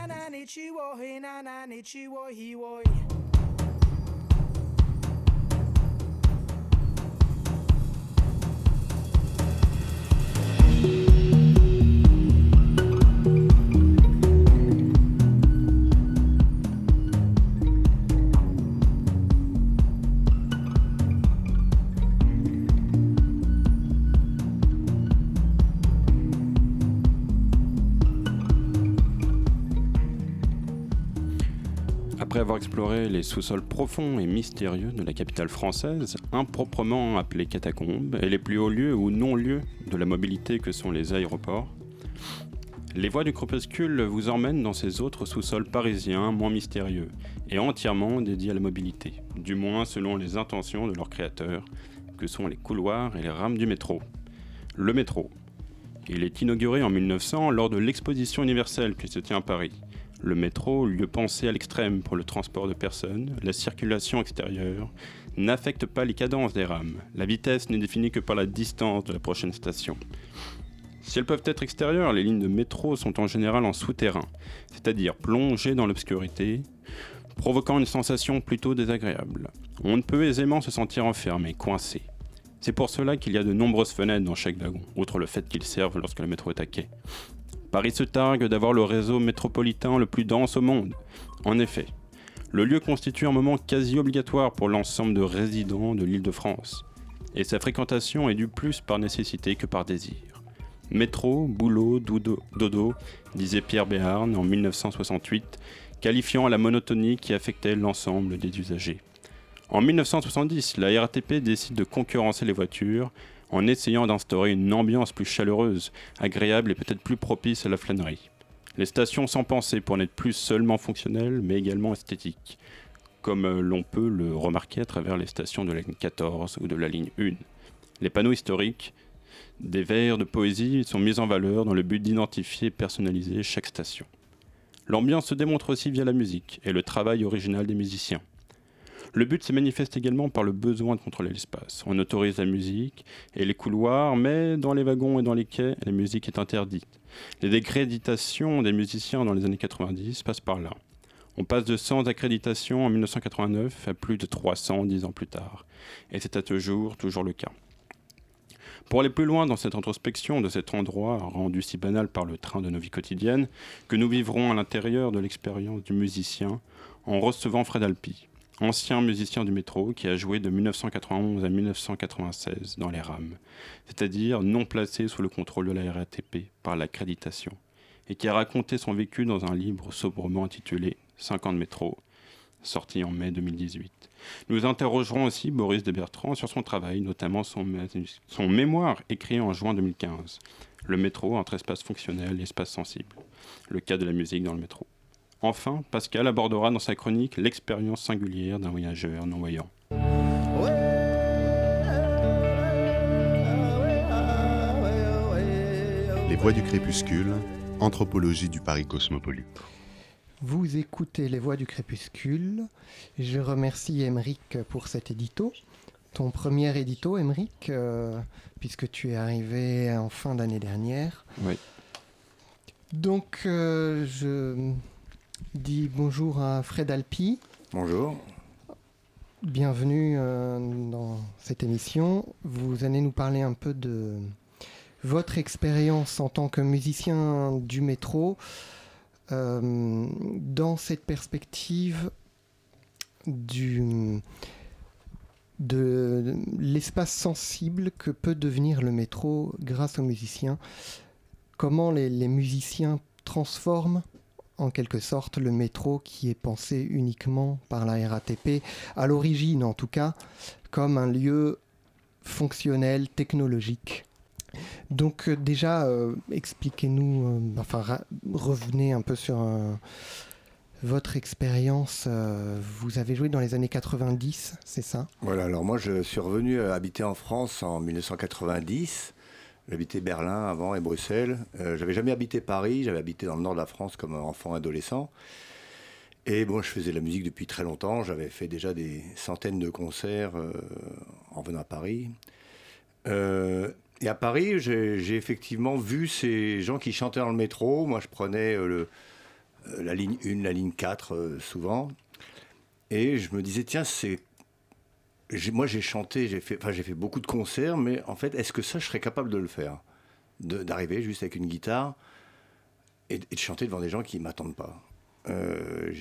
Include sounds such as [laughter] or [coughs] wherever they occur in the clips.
na na ni chi wo he na na ni chi wo he wo he. Exploré les sous-sols profonds et mystérieux de la capitale française, improprement appelée catacombe, et les plus hauts lieux ou non-lieux de la mobilité que sont les aéroports, les voies du crépuscule vous emmènent dans ces autres sous-sols parisiens moins mystérieux et entièrement dédiés à la mobilité, du moins selon les intentions de leurs créateurs, que sont les couloirs et les rames du métro. Le métro. Il est inauguré en 1900 lors de l'exposition universelle qui se tient à Paris. Le métro, lieu pensé à l'extrême pour le transport de personnes, la circulation extérieure, n'affecte pas les cadences des rames. La vitesse n'est définie que par la distance de la prochaine station. Si elles peuvent être extérieures, les lignes de métro sont en général en souterrain, c'est-à-dire plongées dans l'obscurité, provoquant une sensation plutôt désagréable. On ne peut aisément se sentir enfermé, coincé. C'est pour cela qu'il y a de nombreuses fenêtres dans chaque wagon, outre le fait qu'ils servent lorsque le métro est à quai. Paris se targue d'avoir le réseau métropolitain le plus dense au monde. En effet, le lieu constitue un moment quasi obligatoire pour l'ensemble de résidents de l'île de France, et sa fréquentation est due plus par nécessité que par désir. Métro, boulot, dodo, dodo, disait Pierre Béarn en 1968, qualifiant la monotonie qui affectait l'ensemble des usagers. En 1970, la RATP décide de concurrencer les voitures en essayant d'instaurer une ambiance plus chaleureuse, agréable et peut-être plus propice à la flânerie. Les stations sont pensées pour n'être plus seulement fonctionnelles, mais également esthétiques, comme euh, l'on peut le remarquer à travers les stations de la ligne 14 ou de la ligne 1. Les panneaux historiques, des vers de poésie sont mis en valeur dans le but d'identifier et personnaliser chaque station. L'ambiance se démontre aussi via la musique et le travail original des musiciens. Le but se manifeste également par le besoin de contrôler l'espace. On autorise la musique et les couloirs, mais dans les wagons et dans les quais, la musique est interdite. Les décréditations des musiciens dans les années 90 passent par là. On passe de 100 accréditations en 1989 à plus de 300 dix ans plus tard. Et c'est à ce jour toujours le cas. Pour aller plus loin dans cette introspection de cet endroit rendu si banal par le train de nos vies quotidiennes, que nous vivrons à l'intérieur de l'expérience du musicien en recevant Fred Alpi, ancien musicien du métro qui a joué de 1991 à 1996 dans les rames, c'est-à-dire non placé sous le contrôle de la RATP par l'accréditation, et qui a raconté son vécu dans un livre sobrement intitulé 5 ans métro, sorti en mai 2018. Nous interrogerons aussi Boris de Bertrand sur son travail, notamment son, son mémoire écrit en juin 2015, Le métro entre espace fonctionnel et espace sensible, le cas de la musique dans le métro. Enfin, Pascal abordera dans sa chronique l'expérience singulière d'un voyageur non-voyant. Les voix du crépuscule, anthropologie du Paris cosmopolite. Vous écoutez Les Voix du Crépuscule. Je remercie Emeric pour cet édito. Ton premier édito, Emeric, euh, puisque tu es arrivé en fin d'année dernière. Oui. Donc, euh, je dis bonjour à Fred Alpi. Bonjour. Bienvenue euh, dans cette émission. Vous allez nous parler un peu de votre expérience en tant que musicien du métro euh, dans cette perspective du, de l'espace sensible que peut devenir le métro grâce aux musiciens. Comment les, les musiciens transforment en quelque sorte le métro qui est pensé uniquement par la RATP, à l'origine en tout cas, comme un lieu fonctionnel, technologique. Donc euh, déjà, euh, expliquez-nous, euh, enfin revenez un peu sur votre expérience. vous avez joué dans les années 90, c'est ça? Voilà, alors moi je suis revenu habiter en France en 1990. J'habitais Berlin avant et Bruxelles. Euh, j'avais jamais habité Paris, j'avais habité dans le nord de la France comme enfant adolescent. Et bon, je faisais de la musique depuis très longtemps. J'avais fait déjà des centaines de concerts euh, en venant à Paris. Euh, et à Paris, j'ai effectivement vu ces gens qui chantaient dans le métro. Moi, je prenais euh, la ligne 1, la ligne 4, euh, souvent. Et je me disais, tiens, c'est. Moi, j'ai chanté, j'ai fait, enfin, j'ai fait beaucoup de concerts, mais en fait, est-ce que ça, je serais capable de le faire? D'arriver juste avec une guitare et, de chanter devant des gens qui ne m'attendent pas. Euh,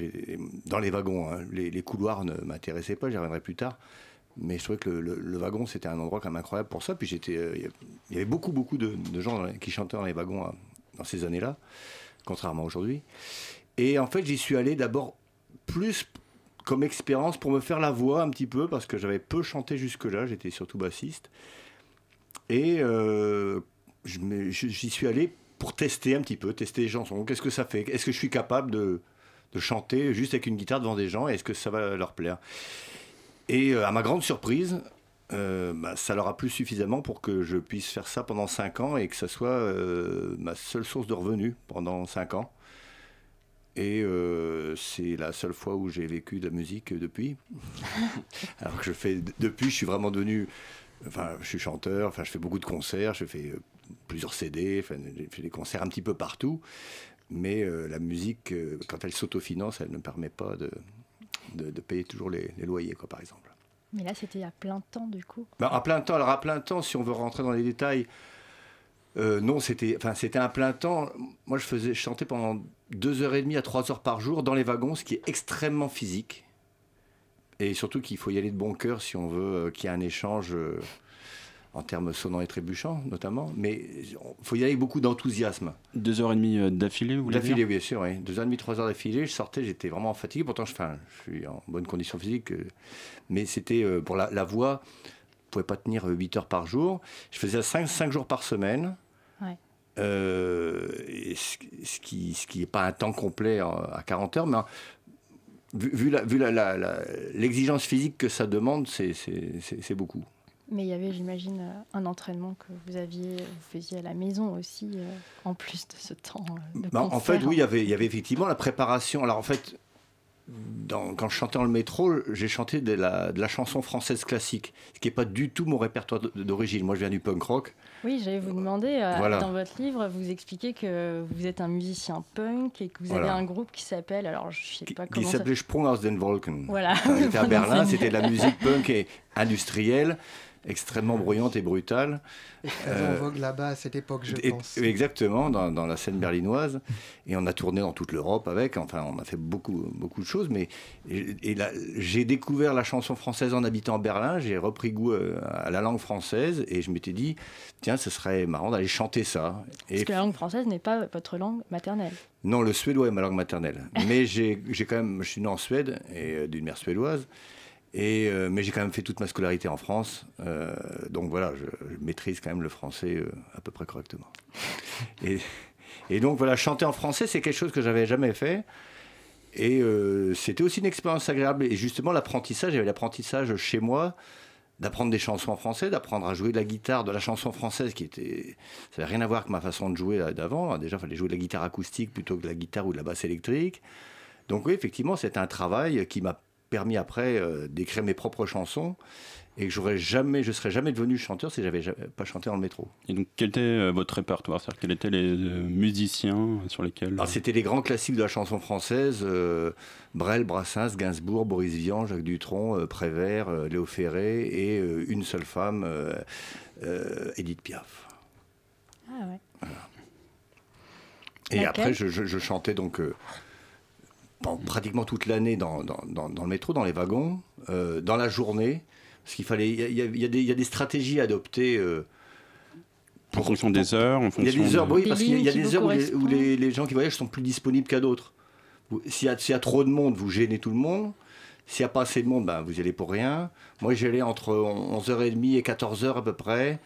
dans les wagons, hein, les, couloirs ne m'intéressaient pas, j'y reviendrai plus tard. Mais je trouvais que le, wagon, c'était un endroit quand même incroyable pour ça. Puis j'étais, euh, il y avait beaucoup, beaucoup de, gens qui chantaient dans les wagons hein, dans ces années-là, contrairement aujourd'hui. Et en fait, j'y suis allé d'abord plus comme expérience pour me faire la voix un petit peu, parce que j'avais peu chanté jusque-là, j'étais surtout bassiste. Et euh, j'y suis allé pour tester un petit peu, tester les chansons. Qu'est-ce que ça fait? Est-ce que je suis capable de, de chanter juste avec une guitare devant des gens? Est-ce que ça va leur plaire? Et euh, à ma grande surprise, euh, bah, ça leur a plu suffisamment pour que je puisse faire ça pendant 5 ans et que ça soit ma seule source de revenus pendant 5 ans. Et euh, c'est la seule fois où j'ai vécu de la musique depuis. [laughs] Alors que je fais depuis, je suis vraiment devenu, enfin, je suis chanteur, enfin, je fais beaucoup de concerts, je fais euh, plusieurs CD, enfin, j'ai fait des concerts un petit peu partout. Mais euh, la musique, quand elle s'autofinance, elle ne permet pas de, de, de payer toujours les, les loyers, quoi, par exemple. Mais là, c'était à plein temps, du coup. Ben, à plein temps, alors à plein temps, si on veut rentrer dans les détails, euh, non, c'était, enfin, c'était un plein temps. Moi, je faisais, je chantais pendant deux heures et demie à trois heures par jour dans les wagons, ce qui est extrêmement physique. Et surtout qu'il faut y aller de bon cœur si on veut euh, qu'il y ait un échange euh, en termes sonnants et trébuchants, notamment. Mais il faut y aller avec beaucoup d'enthousiasme. Deux heures et demie euh, d'affilée, vous voulez D'affilée, bien sûr, oui. Deux heures et demie, trois heures d'affilée, je sortais, j'étais vraiment fatigué. Pourtant, je, enfin, je suis en bonne condition physique. mais c'était pour la, la voix, je ne pouvais pas tenir 8 heures par jour. Je faisais 5, cinq jours par semaine. Ouais. Euh, et ce, ce qui ce qui n'est pas un temps complet à 40 heures, mais vu, vu la- vu la- la- la- l'exigence physique que ça demande, c'est- beaucoup. Mais il y avait, j'imagine, euh, un entraînement que vous aviez, vous faisiez à la maison aussi, euh, en plus de ce temps de Bah, en fait, oui, il y avait- il y avait effectivement la préparation. Alors, en fait, dans- quand je chantais dans le métro, j'ai chanté de la, de la chanson française classique, ce qui n'est pas du tout mon répertoire d'origine. Moi, je viens du punk rock. Oui, j'allais vous demander, euh, dans votre livre, vous expliquez que vous êtes un musicien punk et que vous Voilà. avez un groupe qui s'appelle, alors je sais qui, pas qui comment ça... s'appelait Sprung aus den Wolken. Voilà. Quand j'étais à [laughs] Berlin, c'était de la musique punk et industrielle, extrêmement bruyante et brutale. Très en vogue là-bas à cette époque, je Et- pense. Exactement, dans, dans la scène berlinoise. Et on a tourné dans toute l'Europe avec. Enfin, on a fait beaucoup, beaucoup de choses. Mais et, et là, j'ai découvert la chanson française en habitant à Berlin. J'ai repris goût euh, à la langue française. Et je m'étais dit, tiens, ce serait marrant d'aller chanter ça. Et Parce que la langue française n'est pas votre langue maternelle. non, le suédois est ma langue maternelle. [laughs] Mais j'ai j'ai quand même, je suis né en Suède et euh, d'une mère suédoise. Et, euh, mais j'ai quand même fait toute ma scolarité en France. Euh, donc voilà, je, je maîtrise quand même le français euh, à peu près correctement. [laughs] Et, et donc voilà, chanter en français, c'est quelque chose que j'avais jamais fait. Et c'était aussi une expérience agréable. Et justement, l'apprentissage, avait l'apprentissage chez moi d'apprendre des chansons en français, d'apprendre à jouer de la guitare, de la chanson française qui était... Ça n'avait rien à voir avec ma façon de jouer d'avant. Déjà, il fallait jouer de la guitare acoustique plutôt que de la guitare ou de la basse électrique. Donc oui, effectivement, c'était un travail qui m'a permis après euh, d'écrire mes propres chansons et que j'aurais jamais, je serais jamais devenu chanteur si j'avais pas chanté dans le métro. Et donc, quel était euh, votre répertoire? C'est-à-dire, quels étaient les euh, musiciens sur lesquels. Alors c'était les grands classiques de la chanson française, euh, Brel, Brassens, Gainsbourg, Boris Vian, Jacques Dutronc, euh, Prévert, euh, Léo Ferré et euh, une seule femme, euh, euh, Edith Piaf. Ah ouais. Et Laquelle? après, je, je- je chantais donc euh, pratiquement toute l'année dans, dans- dans- dans le métro, dans les wagons, euh, dans la journée. Parce qu'il fallait. Il y y y a des- il y a des stratégies à adopter. euh, en fonction des heures, en Il y a fonction. des heures, de- oui, parce qu'il y a- il y a lignes qui des heures où, les, où les- les gens qui voyagent sont plus disponibles qu'à d'autres. S'il y, a- s'il y a trop de monde, vous gênez tout le monde. S'il n'y a pas assez de monde, ben, vous y allez pour rien. Moi, j'y allais entre 11h30 et 14h à peu près.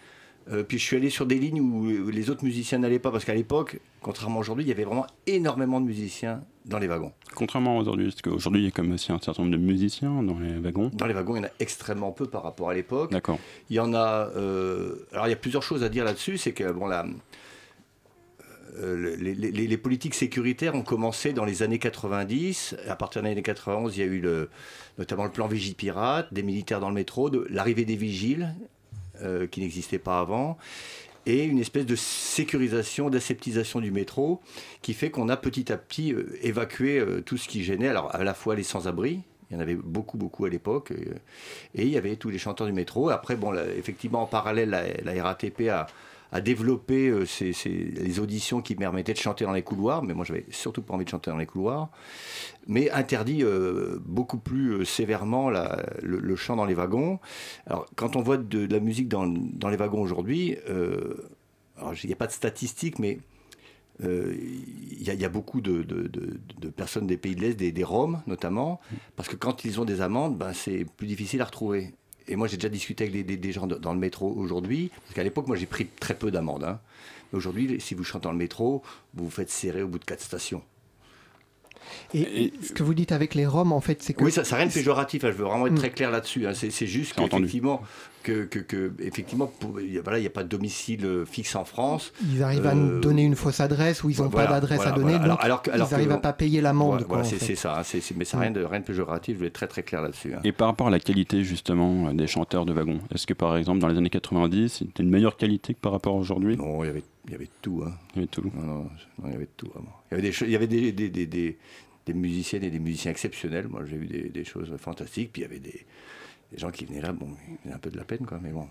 Euh, puis je suis allé sur des lignes où, les autres musiciens n'allaient pas, parce qu'à l'époque, contrairement aujourd'hui, il y avait vraiment énormément de musiciens dans les wagons. Contrairement aujourd'hui, parce qu'aujourd'hui, il y a comme aussi un certain nombre de musiciens dans les wagons. Dans les wagons, il y en a extrêmement peu par rapport à l'époque. D'accord. Il y en a. euh, alors, il y a plusieurs choses à dire là-dessus. C'est que, bon, la, euh, les, les- les- les politiques sécuritaires ont commencé dans les années 90. À partir des années 91, il y a eu le, notamment le plan Vigipirate, des militaires dans le métro, de- l'arrivée des vigiles, euh, qui n'existaient pas avant. et une espèce de sécurisation, d'aseptisation du métro qui fait qu'on a petit à petit euh, évacué euh, tout ce qui gênait. Alors à la fois les sans-abri, il y en avait beaucoup, beaucoup à l'époque. Et il y avait tous les chanteurs du métro. Après, bon, effectivement, en parallèle, la RATP a, a développé euh, ces- les auditions qui permettaient de chanter dans les couloirs. Mais moi, j'avais surtout pas envie de chanter dans les couloirs. Mais interdit euh, beaucoup plus euh, sévèrement le, chant dans les wagons. Alors, quand on voit de, la musique dans, les wagons aujourd'hui, il n'y a pas de statistiques, mais il y, a- beaucoup de personnes des pays de l'Est, des, des Roms notamment, parce que quand ils ont des amendes, ben, c'est plus difficile à retrouver. Et moi, j'ai déjà discuté avec des, des- des gens de- dans le métro aujourd'hui, parce qu'à l'époque, moi, j'ai pris très peu d'amendes. hein. Mais aujourd'hui, si vous chantez dans le métro, vous vous faites serrer au bout de quatre stations. Et, Et- ce que vous dites avec les Roms, en fait, c'est que Oui, ça, ça n'a rien de péjoratif, hein, je veux vraiment être Mm. très clair là-dessus. hein. C'est juste qu'effectivement, que, que, que, effectivement, pour- voilà, il n'y a pas de domicile euh, fixe en France. ils arrivent à nous Euh, donner une fausse adresse ou ils n'ont voilà, pas d'adresse voilà, à donner, voilà. Alors- donc alors alors ils n'arrivent à pas payer l'amende. Voilà, c'est ça, hein, mais ça n'a rien, de- rien de péjoratif, je vais être très très clair là-dessus. hein. Et par rapport à la qualité justement des chanteurs de wagons, est-ce que par exemple dans les années 90, c'était une meilleure qualité que par rapport à aujourd'hui? Non, il y avait, il y avait tout. hein. Il y avait tout. Non, non, non, il y avait tout, vraiment. Il y avait des, cho- il y avait des, des, des, des- des musiciennes et des musiciens exceptionnels. Moi, j'ai vu des, des choses fantastiques. Puis il y avait des, des gens qui venaient là, bon, ils faisaient un peu de la peine, quoi. Mais bon,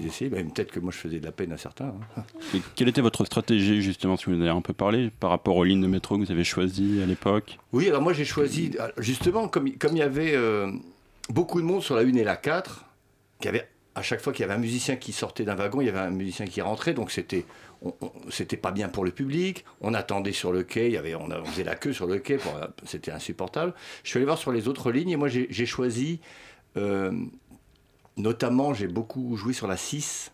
ils, essayaient. Même Peut-être que moi, je faisais de la peine à certains. hein. [laughs] Et quelle était votre stratégie justement, si vous en avez un peu parlé, par rapport aux lignes de métro que vous avez choisies à l'époque? Oui, alors moi, j'ai choisi, justement, comme, comme il y avait euh, beaucoup de monde sur la 1 et la 4, qu'il y avait, à chaque fois qu'il y avait un musicien qui sortait d'un wagon, il y avait un musicien qui rentrait. Donc c'était c'était pas bien pour le public. On attendait sur le quai, il y avait, on, faisait la queue sur le quai, pour- c'était insupportable. Je suis allé voir sur les autres lignes et moi j'ai choisi, euh, notamment j'ai beaucoup joué sur la 6,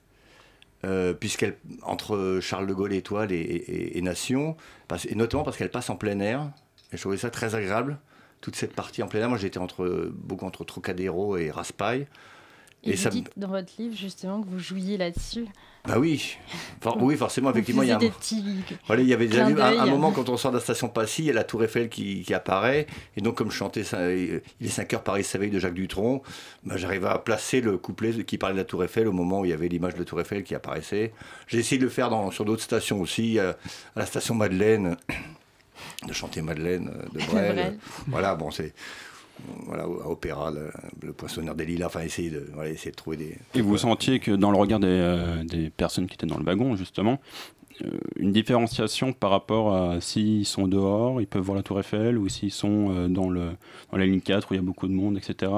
euh, puisqu'elle, entre Charles de Gaulle Étoile et, Nation, et notamment parce qu'elle passe en plein air. Et je trouvais ça très agréable, toute cette partie en plein air. Moi j'étais entre, beaucoup entre Trocadéro et Raspail. Et, Et vous ça dites dans votre livre justement que vous jouiez là-dessus. Bah oui, For- oui forcément, effectivement, il y a un... des petits... Voilà, il y avait déjà eu un, moment quand on sort de la station Passy, il y a la Tour Eiffel qui, qui apparaît. Et donc, comme je chantais euh, Il est 5 heures Paris s'éveille de Jacques Dutronc, bah, j'arrivais à placer le couplet qui parlait de la Tour Eiffel au moment où il y avait l'image de la Tour Eiffel qui apparaissait. J'ai essayé de le faire dans, sur d'autres stations aussi, euh, à la station Madeleine, [coughs] de chanter Madeleine euh, de Brel. Brel. voilà, bon, c'est. Voilà, à Opéra, le, le Poissonneur des Lilas, enfin, essayer de, essayer de trouver des. Et vous sentiez que dans le regard des, euh, des personnes qui étaient dans le wagon, justement, euh, une différenciation par rapport à s'ils sont dehors, ils peuvent voir la Tour Eiffel, ou s'ils sont euh, dans, le, dans la ligne 4 où il y a beaucoup de monde, etc.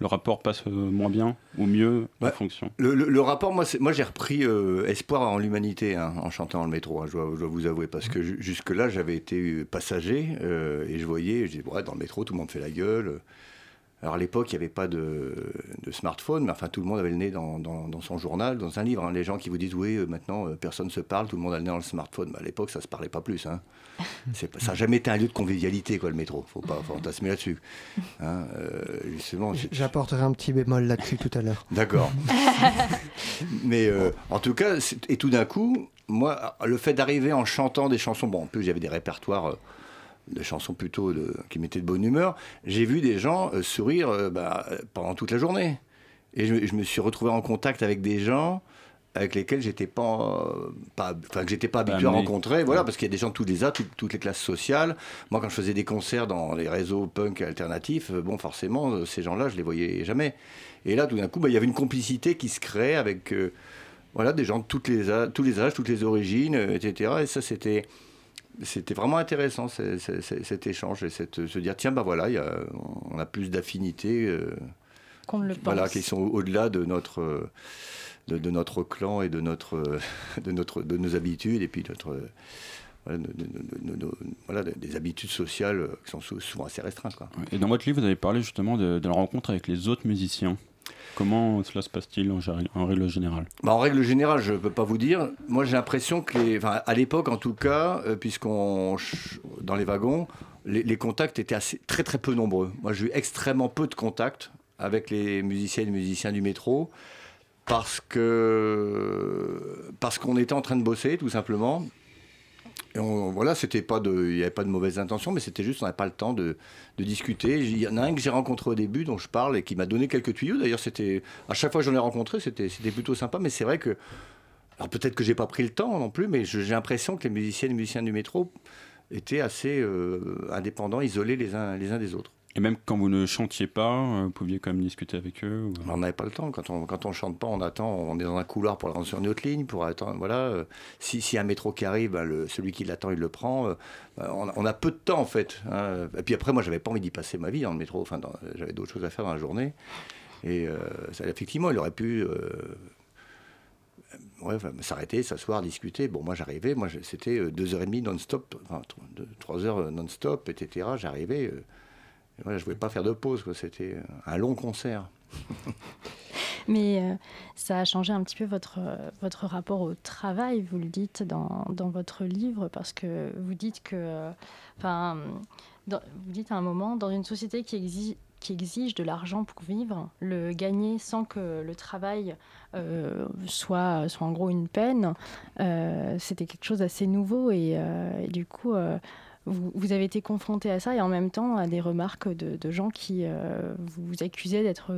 le- rapport passe euh, moins bien ou mieux en fonction? Le, le- le rapport, moi, moi j'ai repris euh, espoir en l'humanité hein, en chantant dans le métro, hein, je, dois, je dois vous avouer, parce que ju- jusque-là, j'avais été passager euh, et je voyais, je disais, ouais, dans le métro, tout le monde fait la gueule. Alors à l'époque, il n'y avait pas de, de smartphone, mais enfin, tout le monde avait le nez dans, dans- dans son journal, dans un livre. hein. Les gens qui vous disent, oui, euh, maintenant, euh, personne ne se parle, tout le monde a le nez dans le smartphone. À l'époque, ça ne se parlait pas plus. Hein. [laughs] Ça n'a jamais été un lieu de convivialité, quoi, le métro. faut pas fantasmer là-dessus. Hein, euh, justement, J'apporterai un petit bémol là-dessus tout à l'heure. [laughs] D'accord. Mais euh, en tout cas, c'est- et tout d'un coup, moi, le fait d'arriver en chantant des chansons, bon, en plus j'avais des répertoires euh, de chansons plutôt de- qui mettaient de bonne humeur, j'ai vu des gens euh, sourire euh, bah, pendant toute la journée. Et je, je me suis retrouvé en contact avec des gens avec lesquels j'étais pas, euh, pas que j'étais pas habitué à rencontrer voilà parce qu'il y a des gens de tous les âges toutes, toutes les classes sociales. Moi quand je faisais des concerts dans les réseaux punk alternatifs bon forcément ces gens-là je les voyais jamais. Et là tout d'un coup bah, il y avait une complicité qui se créait avec euh, voilà des gens de toutes les âges, tous les âges toutes les origines etc et ça c'était c'était vraiment intéressant cet échange et cette, se dire tiens bah voilà il y a- on a plus d'affinités euh, Qu'on ne le pense. voilà, qui sont au-delà de notre, euh, de, de notre clan et de, notre, [laughs] de, notre, de nos habitudes et puis notre, voilà, de- de- de- de- de- voilà, de- des habitudes sociales euh, qui sont sou- souvent assez restreintes. Quoi. Et dans votre livre, vous avez parlé justement de, de la rencontre avec les autres musiciens. Comment cela se passe-t-il en, règle générale? Bah, en règle générale, je ne peux pas vous dire. Moi, j'ai l'impression que, les, enfin, à l'époque en tout cas, euh, puisqu'on dans les wagons, les, les contacts étaient assez, très très peu nombreux. Moi, j'ai eu extrêmement peu de contacts avec les musiciennes et musiciens du métro parce que parce qu'on était en train de bosser tout simplement. Voilà, c'était pas de, il n'y avait pas de mauvaises intentions, mais c'était juste, on n'avait pas le temps de, discuter. Il y en a un que j'ai rencontré au début, dont je parle, et qui m'a donné quelques tuyaux. D'ailleurs, c'était, à chaque fois que j'en ai rencontré, c'était, plutôt sympa, mais c'est vrai que Alors peut-être que j'ai pas pris le temps non plus, mais j'ai l'impression que les musiciennes et musiciens du métro étaient assez indépendants, isolés les uns, les uns des autres. Et même quand vous ne chantiez pas, euh, vous pouviez quand même discuter avec eux On n'avait pas le temps. Quand on quand on chante pas, on attend. On est dans un couloir pour la rendre sur une autre ligne. Pour attendre, voilà. Euh, si, si un métro qui arrive, ben, celui qui l'attend, il le prend. Euh, ben, on, a peu de temps en fait. Hein. Et puis après, moi, j'avais pas envie d'y passer ma vie dans le métro. Enfin, j'avais d'autres choses à faire dans la journée. Et effectivement, il aurait pu. Ouais, s'arrêter, s'asseoir, discuter. Bon, moi j'arrivais, moi c'était deux heures et demie non-stop, enfin, trois heures non-stop, etc. J'arrivais, je ne voulais pas faire de pause, c'était un long concert. [laughs] Mais euh, ça a changé un petit peu votre, votre rapport au travail, vous le dites dans, dans votre livre, parce que vous dites que, enfin, vous dites à un moment, dans une société qui exige, de l'argent pour vivre, le gagner sans que le travail euh, soit, soit en gros une peine, euh, c'était quelque chose d'assez nouveau et, du coup vous, avez été confronté à ça et en même temps à des remarques de, gens qui euh, vous accusaient d'être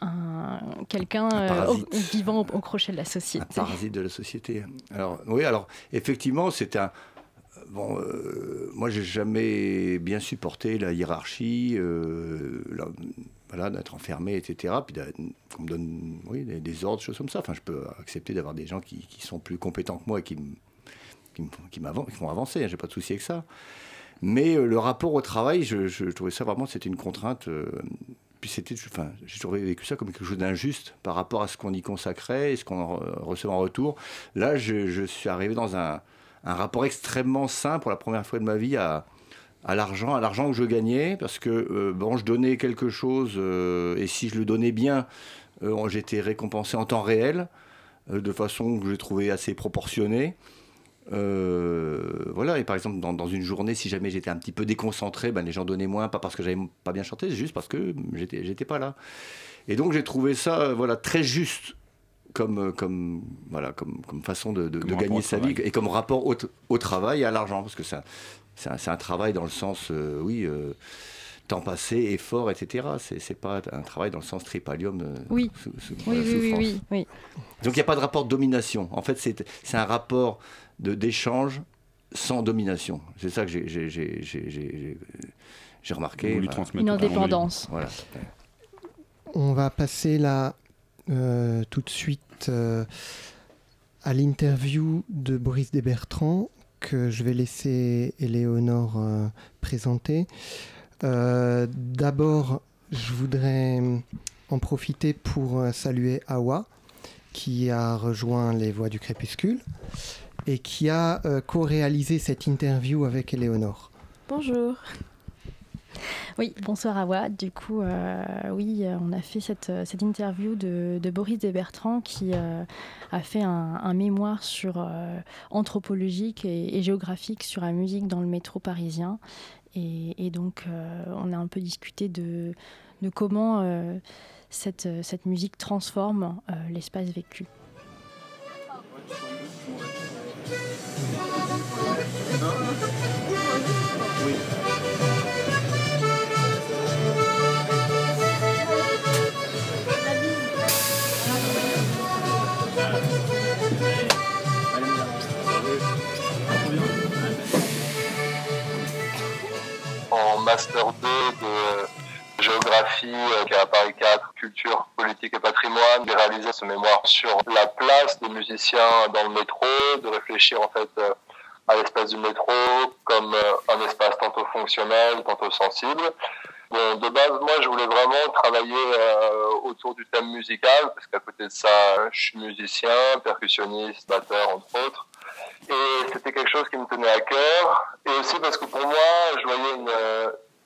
un, quelqu'un euh, vivant au, crochet de la société. Un parasite de la société. Alors, oui, alors effectivement, c'est un. Bon, euh, moi, j'ai jamais bien supporté la hiérarchie, voilà, d'être enfermé, etc. Puis qu'on me donne oui, des, ordres, choses comme ça. Enfin, je peux accepter d'avoir des gens qui, qui, sont plus compétents que moi et qui me qui, qui, font avancer, hein, j'ai pas de souci avec ça. Mais euh, le rapport au travail, je, trouvais ça vraiment, c'était une contrainte. Euh, puis c'était, j'ai toujours vécu ça comme quelque chose d'injuste par rapport à ce qu'on y consacrait et ce qu'on recevait en retour. Là, je, suis arrivé dans un, rapport extrêmement sain pour la première fois de ma vie à, à l'argent, à l'argent que je gagnais, parce que euh, bon, je donnais quelque chose et si je le donnais bien, j'étais récompensé en temps réel, de façon que j'ai trouvé assez proportionnée. Euh, voilà, et par exemple, dans, une journée, si jamais j'étais un petit peu déconcentré, ben, les gens donnaient moins, pas parce que j'avais pas bien chanté, juste parce que j'étais, j'étais pas là. Et donc j'ai trouvé ça voilà, très juste comme, comme, voilà, comme, comme façon de, gagner sa vie et comme rapport au, au travail et à l'argent, parce que c'est un, un, travail dans le sens, euh, oui. Euh, temps passé, effort, etc. C'est pas un travail dans le sens tripalium. oui. oui, oui, oui, oui, Donc il n'y a pas de rapport de domination. En fait, c'est un rapport d'échange sans domination. C'est ça que j'ai remarqué. Une indépendance. Voilà. On va passer là euh, tout de suite euh, à l'interview de Boris Desbertrand que je vais laisser Éléonore euh, présenter. D'abord, je voudrais en profiter pour saluer Awa qui a rejoint les Voix du Crépuscule et qui a euh, co-réalisé cette interview avec Éléonore. Bonjour. Oui, bonsoir Awa. Du coup, euh, oui, euh, on a fait cette, cette interview de, de Boris Desbertrand qui a fait un, mémoire sur anthropologique et, géographique sur la musique dans le métro parisien. Et, donc, on a un peu discuté de, de comment cette, cette musique transforme l'espace vécu. En master 2 de géographie euh, à Paris 4, culture, politique et patrimoine, j'ai réalisé ce mémoire sur la place des musiciens dans le métro, de réfléchir en fait euh, à l'espace du métro comme euh, un espace tantôt fonctionnel, tantôt sensible. Bon, de base, moi, je voulais vraiment travailler euh, autour du thème musical, parce qu'à côté de ça, je suis musicien, percussionniste, batteur, entre autres. Et c'était quelque chose qui me tenait à cœur. Et aussi parce que pour moi, je voyais une,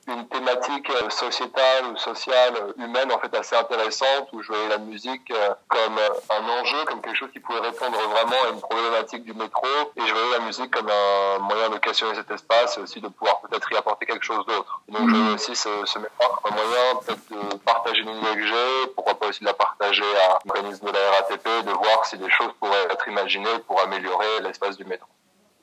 une thématique euh, sociétale ou sociale euh, humaine en fait assez intéressante où je voyais la musique euh, comme un enjeu, comme quelque chose qui pouvait répondre vraiment à une problématique du métro et je voyais la musique comme un moyen de questionner cet espace et aussi de pouvoir peut-être y apporter quelque chose d'autre. Donc je voyais aussi ce, ce comme un moyen peut-être de partager une que j'ai, pourquoi pas aussi de la partager à l'organisme de la RATP, de voir si des choses pourraient être imaginées pour améliorer l'espace du métro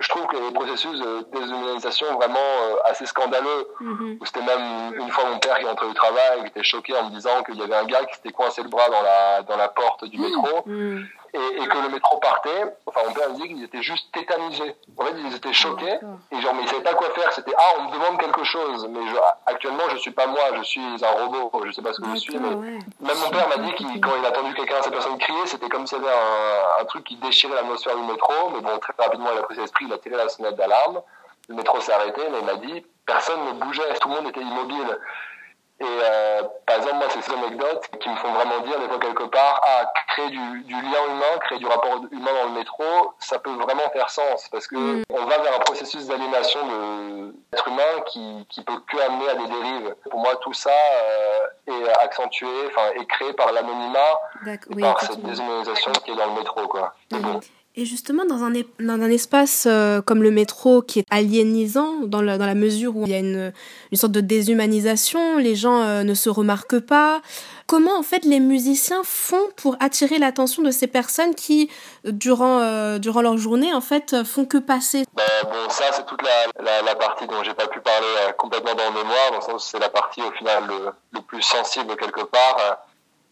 je trouve que les processus de déshumanisation vraiment euh, assez scandaleux, mhm. où c'était même une fois mon père qui est entré au travail, qui était choqué en me disant qu'il y avait un gars qui s'était coincé le bras dans la, dans la porte du métro. Mhm. Et, que le métro partait, enfin mon père me dit qu'ils étaient juste tétanisés. En fait, ils étaient choqués et genre mais ils savaient pas quoi faire. C'était ah on me demande quelque chose, mais je, actuellement je suis pas moi, je suis un robot. Je sais pas ce que je suis, mais même mon père m'a dit qu'il quand il a entendu quelqu'un, cette personne crier, c'était comme s'il y avait un, un truc qui déchirait l'atmosphère du métro. Mais bon, très rapidement il a pris ses esprits, il a tiré la sonnette d'alarme. Le métro s'est arrêté, mais il m'a dit personne ne bougeait, tout le monde était immobile. Et euh, par exemple, moi, c'est ces anecdotes qui me font vraiment dire, des fois, quelque part, à ah, créer du, lien humain, créer du rapport humain dans le métro, ça peut vraiment faire sens. Parce que mm. on va vers un processus d'aliénation de l'être humain qui, qui peut que amener à des dérives. Pour moi, tout ça euh, est accentué, enfin, est créé par l'anonymat, par cette déshumanisation qui est dans le métro, quoi. Et justement, dans un, dans un espace euh, comme le métro qui est aliénisant, dans la, dans la mesure où il y a une, une sorte de déshumanisation, les gens euh, ne se remarquent pas, comment en fait les musiciens font pour attirer l'attention de ces personnes qui, durant, euh, durant leur journée, en fait, font que passer? Ben, Bon, ça, c'est toute la, la, partie dont j'ai pas pu parler complètement dans le mémoire, dans le sens c'est la partie au final le, le plus sensible quelque part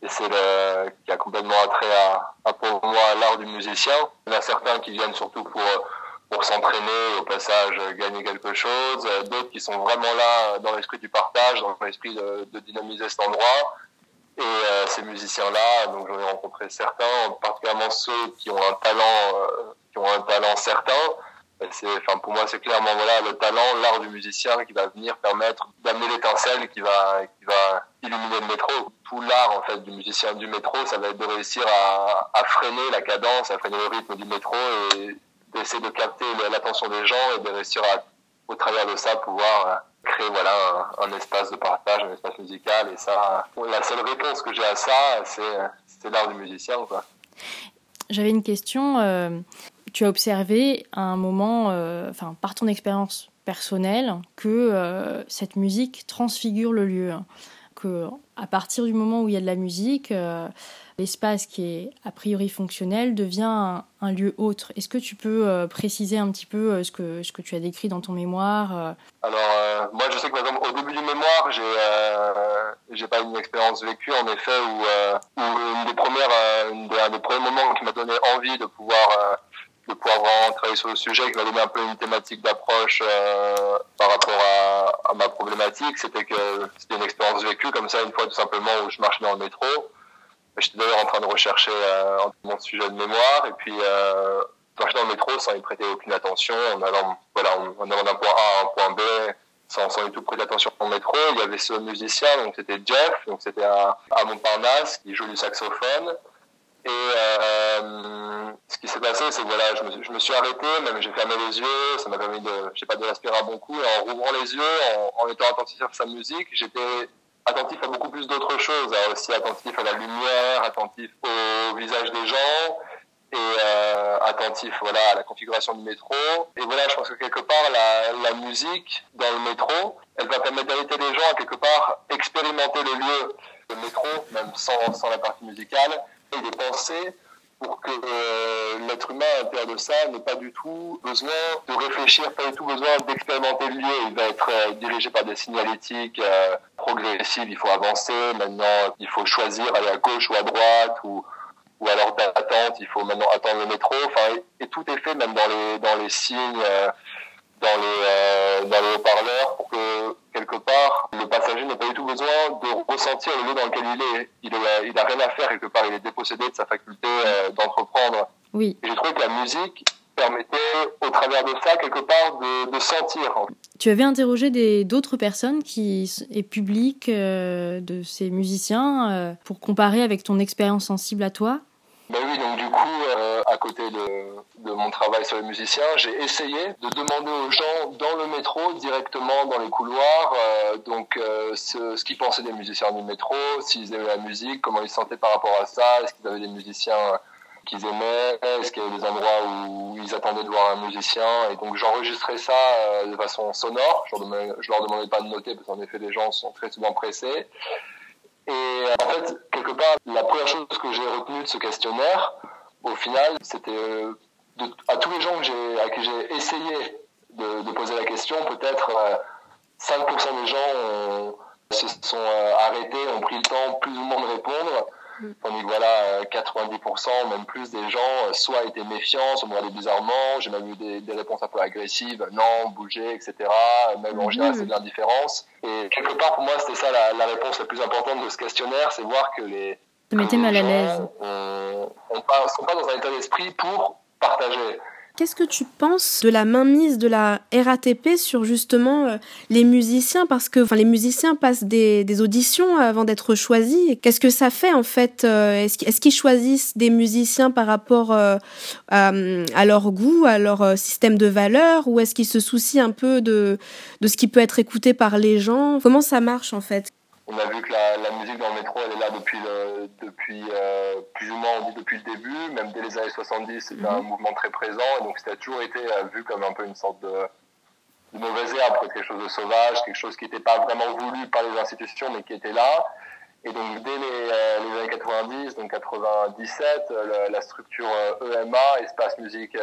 et c'est le qui a complètement attrait à, à pour moi l'art du musicien. Il y en a certains qui viennent surtout pour pour s'entraîner au passage gagner quelque chose, d'autres qui sont vraiment là dans l'esprit du partage, dans l'esprit de, de, dynamiser cet endroit. Et euh, ces musiciens-là, donc j'en ai rencontré certains, particulièrement ceux qui ont un talent, euh, qui ont un talent certain, enfin, pour moi, c'est clairement voilà, le talent, l'art du musicien qui va venir permettre d'amener l'étincelle qui va, qui va illuminer le métro. Tout l'art en fait du musicien du métro, ça va être de réussir à, freiner la cadence, à freiner le rythme du métro et d'essayer de capter l'attention des gens et de réussir à, au travers de ça, pouvoir euh, créer voilà un, espace de partage, un espace musical. Et ça, la seule réponse que j'ai à ça, c'est, c'est l'art du musicien. J'avais une question. Euh, tu as observé à un moment, euh, enfin par ton expérience personnelle, que euh, cette musique transfigure le lieu, que à partir du moment où il y a de la musique, euh, l'espace qui est a priori fonctionnel devient un, lieu autre. Est-ce que tu peux préciser un petit peu ce que ce que tu as décrit dans ton mémoire Alors moi je sais que par exemple au début du mémoire j'ai j'ai pas une expérience vécue en effet où, une des premières un des premiers moments qui m'a donné envie de pouvoir de pouvoir vraiment travailler sur le sujet, qui m'a donné un peu une thématique d'approche euh, par rapport à, ma problématique. C'était que c'était une expérience vécue comme ça une fois tout simplement où je marchais dans le métro. J'étais d'ailleurs en train de rechercher euh, mon sujet de mémoire et puis euh, je marchais dans le métro sans y prêter aucune attention, en allant voilà, d'un point A à un point B sans, sans du tout prêter attention au métro. Il y avait ce musicien, donc c'était Jeff, donc c'était à, à Montparnasse, qui joue du saxophone. Et euh, ce qui s'est passé, c'est que voilà, je me, suis arrêté, même j'ai fermé les yeux, ça m'a permis de, je sais pas, de respirer un bon coup. Et en rouvrant les yeux, en, étant attentif à sa musique, j'étais attentif à beaucoup plus d'autres choses, aussi attentif à la lumière, attentif au visage des gens et euh, attentif voilà à la configuration du métro. Et voilà, je pense que quelque part la, la musique dans le métro, elle va permettre d'inviter les gens à quelque part expérimenter le lieu, le métro, même sans, sans la partie musicale, il est pensé pour que euh, l'être humain à l'intérieur de ça n'ait pas du tout besoin de réfléchir, pas du tout besoin d'expérimenter le lieu. Il va être euh, dirigé par des signalétiques euh, progressives, il faut avancer, maintenant il faut choisir aller à gauche ou à droite, ou, ou alors d'attente, il faut maintenant attendre le métro, enfin, et, tout est fait même dans les, dans les signes, dans les, dans les haut-parleurs pour que quelque part, le passager n'a pas du tout besoin de ressentir le lieu dans lequel il est. Il, n'a il a rien à faire quelque part, il est dépossédé de sa faculté euh, d'entreprendre. Oui. Et j'ai trouvé que la musique permettait, au travers de ça, quelque part, de, de sentir. Tu avais interrogé d'autres personnes qui est public euh, de ces musiciens euh, pour comparer avec ton expérience sensible à toi ben oui, donc du coup, euh, à côté de, de, mon travail sur les musiciens, j'ai essayé de demander aux gens dans le métro, directement dans les couloirs, euh, donc euh, ce, ce qu'ils pensaient des musiciens du métro, s'ils aimaient la musique, comment ils se sentaient par rapport à ça, est-ce qu'ils avaient des musiciens qu'ils aimaient, est-ce qu'il y avait des endroits où ils attendaient de voir un musicien, et donc j'enregistrais ça de façon sonore, je je leur demandais pas de noter, parce qu'en effet les gens sont très souvent pressés. Et en fait, quelque part, la première chose que j'ai retenue de ce questionnaire, au final, c'était euh, à tous les gens que à qui j'ai essayé de, de, poser la question, peut-être 5% euh, des gens se sont euh, arrêtés, ont pris le temps plus ou moins de répondre. Tandis que voilà, 90%, même plus des gens, soit étaient méfiants, soit me regardaient bizarrement. J'ai même eu des, des, réponses un peu agressives, non, bouger, etc. Même en général, c'est de l'indifférence. Et quelque part, pour moi, c'était ça la, la réponse la plus importante de ce questionnaire, c'est voir que les, mettait mal à l'aise. On ne sont pas dans un état d'esprit pour partager. Qu'est-ce que tu penses de la mainmise de la RATP sur justement euh, les musiciens? Parce que les musiciens passent des, des auditions avant d'être choisis. Qu'est-ce que ça fait en fait euh, Est-ce qu'ils choisissent des musiciens par rapport euh, à, à, leur goût, à leur système de valeurs? Ou est-ce qu'ils se soucient un peu de, de ce qui peut être écouté par les gens? Comment ça marche en fait? On a vu que la, la, musique dans le métro, elle est là depuis, le, depuis euh, plus ou moins, on dit depuis le début, même dès les années 70, c'était un mhm. mouvement très présent, et donc a toujours été euh, vu comme un peu une sorte de, de mauvaise herbe, quelque chose de sauvage, quelque chose qui n'était pas vraiment voulu par les institutions, mais qui était là. Et donc dès les, euh, les années 90, donc 97, le, la structure EMA, e Espace Musique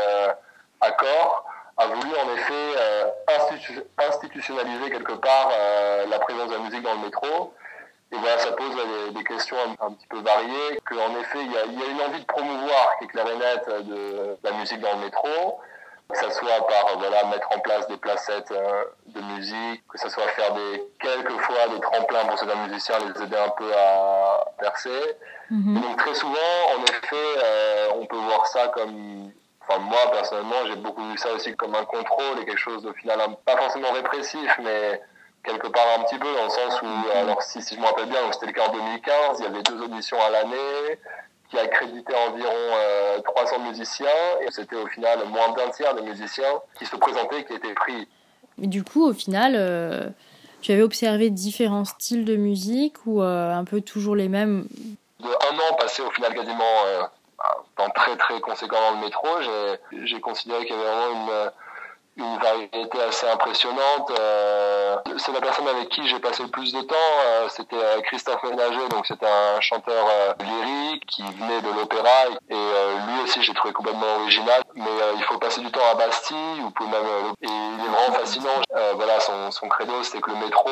Accord, a voulu en effet euh, institu institutionnaliser quelque part euh, la présence de la musique dans le métro. Et voilà, ça pose des, des questions un, un, petit peu variées, qu'en effet, il y, a, y, a, une envie de promouvoir, qui est claire et nette, de, la musique dans le métro, que ce soit par voilà, mettre en place des placettes euh, de musique, que ce soit faire des, quelquefois des tremplins pour certains musiciens, les aider un peu à percer. Mm -hmm. donc très souvent, en effet, euh, on peut voir ça comme Enfin, moi, personnellement, j'ai beaucoup vu ça aussi comme un contrôle et quelque chose au final, pas forcément répressif, mais quelque part un petit peu, dans le sens où, mhm. alors si, si je me rappelle bien, c'était le cas en 2015, il y avait deux auditions à l'année, qui accréditaient environ euh, 300 musiciens, et c'était au final moins d'un tiers des musiciens qui se présentaient, qui étaient pris. Mais du coup, au final, euh, tu avais observé différents styles de musique ou euh, un peu toujours les mêmes? De un an passé au final quasiment très très conséquent dans le métro, j'ai considéré qu'il y avait vraiment une, une variété assez impressionnante. Euh, c'est la personne avec qui j'ai passé le plus de temps, euh, c'était euh, Christophe Ménager, donc c'était un chanteur euh, lyrique qui venait de l'opéra et euh, lui aussi j'ai trouvé complètement original. Mais euh, il faut passer du temps à Bastille, ou même et il est vraiment fascinant. voilà, son, son credo c'était que le métro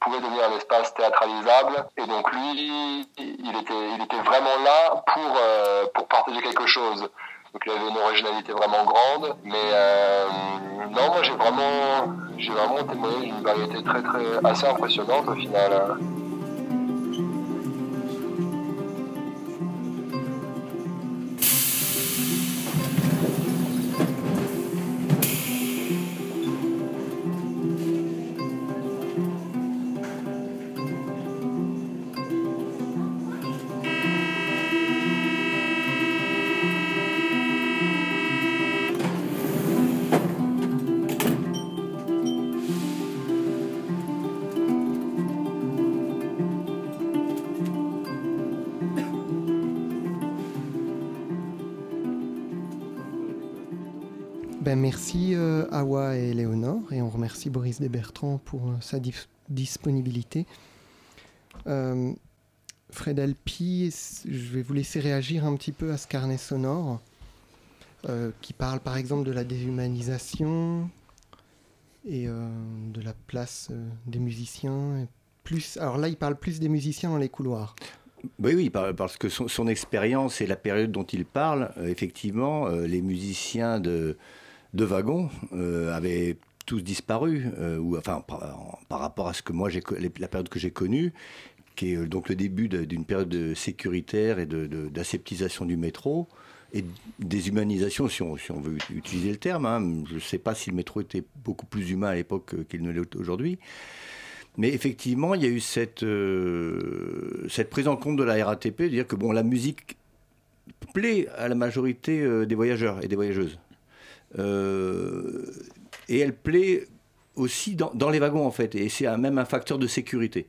pouvait devenir un espace théâtralisable. Et donc lui, il était, il était vraiment là pour, euh, pour partager quelque chose. Donc il avait une originalité vraiment grande. Mais euh, non, moi j'ai vraiment, j'ai vraiment témoigné d'une variété très très assez impressionnante au final. Boris Desbertrand pour euh, sa disponibilité. Euh, Fred Alpi, je vais vous laisser réagir un petit peu à ce carnet sonore euh, qui parle par exemple de la déshumanisation et de la place des musiciens. Plus, alors là, il parle plus des musiciens dans les couloirs. Oui, oui, parce que son, expérience et la période dont il parle, effectivement, les musiciens de, de wagon avaient tous disparu, euh, ou enfin par, rapport à ce que moi j'ai la période que j'ai connue, qui est donc le début d'une période de sécuritaire et d'aseptisation du métro et déshumanisation, si on, si on veut utiliser le terme. Hein. Je ne sais pas si le métro était beaucoup plus humain à l'époque qu'il ne l'est aujourd'hui. Mais effectivement, il y a eu cette, euh, prise en compte de la RATP, de dire que bon, la musique plaît à la majorité euh, des voyageurs et des voyageuses. Euh, et elle plaît aussi dans, dans, les wagons, en fait. Et c'est même un facteur de sécurité.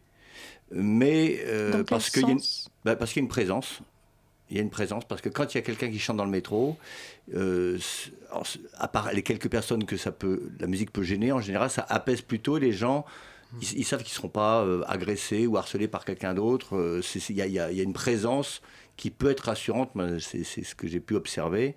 Mais euh, parce qu'il y, bah, qu y, a une présence. Il y a une présence parce que quand il y a quelqu'un qui chante dans le métro, euh, à part les quelques personnes que ça peut, la musique peut gêner, en général, ça apaise plutôt les gens. Ils, ils savent qu'ils ne seront pas euh, agressés ou harcelés par quelqu'un d'autre. Il y, y, y, a une présence qui peut être rassurante. C'est ce que j'ai pu observer.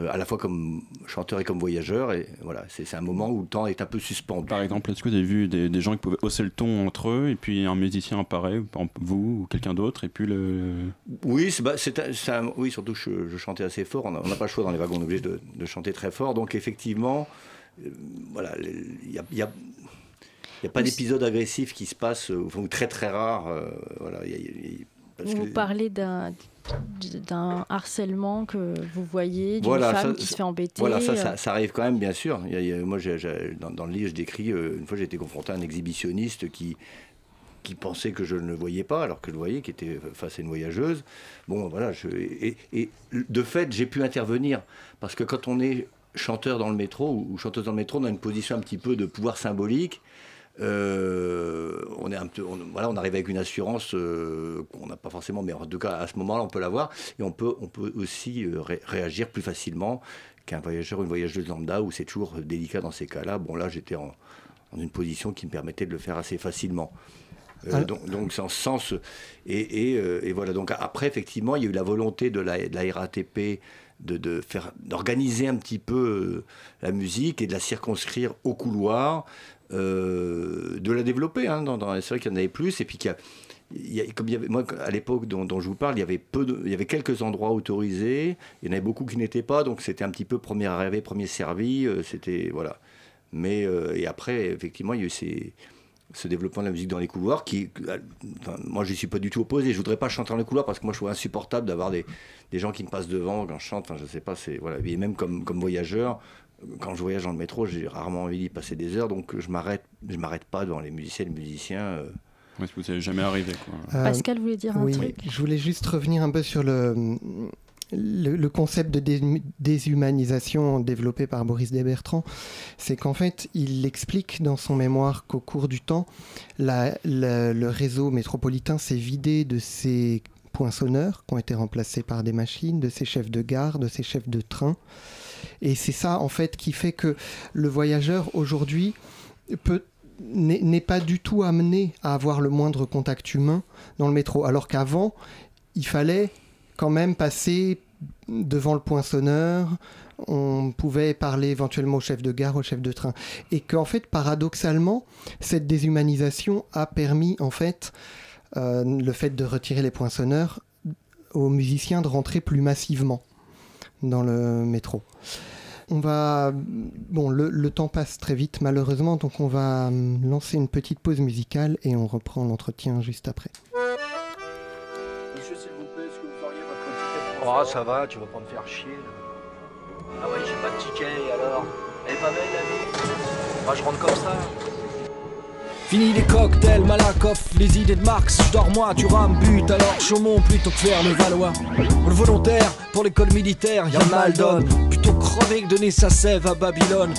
Euh, à la fois comme chanteur et comme voyageur. Et voilà, c'est un moment où le temps est un peu suspendu. Par exemple, est-ce que vous avez vu des, gens qui pouvaient hausser le ton entre eux, et puis un musicien apparaît, vous ou quelqu'un d'autre, et puis le. Oui, c'est bah, oui surtout je, je, chantais assez fort. On n'a pas le choix dans les wagons, on est obligé de, chanter très fort. Donc effectivement, euh, voilà, il y a, y a il n'y a pas d'épisode agressif qui se passe, ou très très rare. voilà, vous parlez d'un d'un harcèlement que vous voyez, d'une femme qui se fait embêter Voilà, ça, euh. ça, arrive quand même, bien sûr. moi, dans, le livre, je décris, euh, une fois j'ai été confronté à un exhibitionniste qui, qui pensait que je ne le voyais pas, alors que je le voyais, qui était face à une voyageuse. Bon, voilà, je, et, et de fait, j'ai pu intervenir, parce que quand on est chanteur dans le métro, ou chanteuse dans le métro, on a une position un petit peu de pouvoir symbolique, euh, on est un peu, voilà, on arrive avec une assurance euh, qu'on n'a pas forcément, mais en tout cas à ce moment-là, on peut l'avoir et on peut, on peut aussi euh, réagir plus facilement qu'un voyageur ou une voyageuse lambda où c'est toujours délicat dans ces cas-là. Bon, là, j'étais en, une position qui me permettait de le faire assez facilement. Ah. donc, donc c'est en ce sens. Et, et, voilà. Donc après, effectivement, il y a eu la volonté de la, de la RATP de, de faire, d'organiser un petit peu la musique et de la circonscrire au couloir. Euh, de la développer. Hein, dans, c'est vrai qu'il y en avait plus. Et puis qu'il y comme il y avait, moi, à l'époque dont, je vous parle, il y avait peu, il y avait quelques endroits autorisés. Il y en avait beaucoup qui n'étaient pas, donc c'était un petit peu premier arrivé, premier servi. Euh, c'était voilà. Mais euh, et après, effectivement, il y a eu ce développement de la musique dans les couloirs qui, moi, je suis pas du tout opposé. Je voudrais pas chanter dans les couloirs parce que moi, je trouve insupportable d'avoir des, gens qui me passent devant quand je chante. Sais pas, c'est voilà. Et même comme voyageur, quand je voyage dans le métro, j'ai rarement envie d'y passer des heures, donc je m'arrête, je m'arrête pas devant les musiciens, les musiciens. Euh. Oui, vous n'êtes jamais arrivé. Quoi. Euh, Pascal voulait dire un oui, truc. Je voulais juste revenir un peu sur le, le, concept de déshumanisation développé par Boris Desbertrand. C'est qu'en fait, il explique dans son mémoire qu'au cours du temps, le réseau métropolitain s'est vidé de ses poinçonneurs qui ont été remplacés par des machines, de ses chefs de gare, de ses chefs de train. Et c'est ça, en fait, qui fait que le voyageur, aujourd'hui, n'est pas du tout amené à avoir le moindre contact humain dans le métro. Alors qu'avant, il fallait quand même passer devant le poinçonneur, on pouvait parler éventuellement au chef de gare, au chef de train. Et qu'en fait, paradoxalement, cette déshumanisation a permis, en fait, euh, le fait de retirer les poinçonneurs aux musiciens de rentrer plus massivement dans le métro. On va. Bon, le, temps passe très vite, malheureusement, donc on va hum, lancer une petite pause musicale et on reprend l'entretien juste après. Monsieur, s'il vous plaît, est-ce que vous auriez votre ticket Oh, ça va, tu vas pas me faire chier. Ah ouais, j'ai pas de ticket, alors Elle est pas belle la vie Moi, je rentre comme ça. Fini les cocktails, Malakoff, les idées de Marx. Je dors moi, tu rames, but, alors Chaumont plutôt que faire le Valois. Le volontaire, pour l'école militaire, y'a mal donne. Plutôt crever que donner sa sève à Babylone.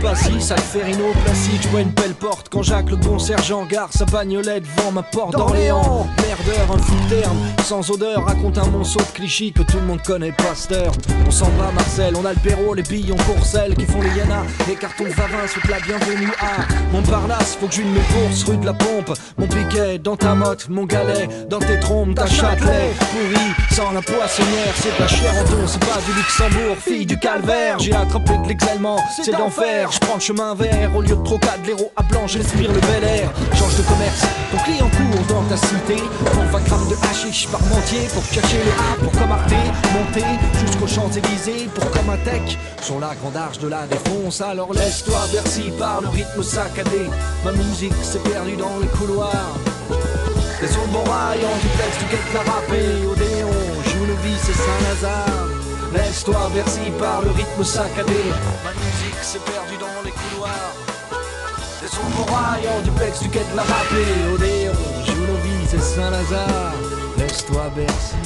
Passe ici, ça le fait Rino Placide. Je vois une belle porte quand Jacques le bon sergent gare sa bagnolette devant ma porte d'Orléans. Merdeur, un fou terme, sans odeur, raconte un monceau de clichés que tout le monde connaît, Pasteur. On s'en va, Marcel, on a le perro, les billes, on courcelle qui font les Yana. Les cartons Vavin souhaitent la bienvenue à Montparnasse, faut que je me course rue de la pompe. Mon piquet dans ta motte, mon galet, dans tes trompes, ta châtelet. Pourri, sans la poissonnière, c'est pas cher en ton, c'est pas du Luxembourg, fille du calvaire. J'ai attrapé de l'exalement, c'est d'enfer. Je prends le chemin vert, au lieu de trocade, l'héros à blanc, j'inspire le bel air. Change de commerce, ton client court dans ta cité. Pour 20 grammes de hashish par mentier, pour chercher le A, pour comme Arte, monter jusqu'aux Champs-Élysées, pour comme un tech. Sur la grande arche de la défonce, alors laisse-toi Bercy par le rythme saccadé. Ma musique s'est perdue dans les couloirs. Les sur le bon rail, en duplex, tu guettes la râpée. Odéon, joue le vice et Saint-Lazare. Laisse-toi Bercy par le rythme saccadé. Ma musique s'est perdue dans les couloirs. Sur le bon rail, en duplex, tu guettes la râpée. Odéon, vice et Saint-Lazare. Laisse-toi Bercy.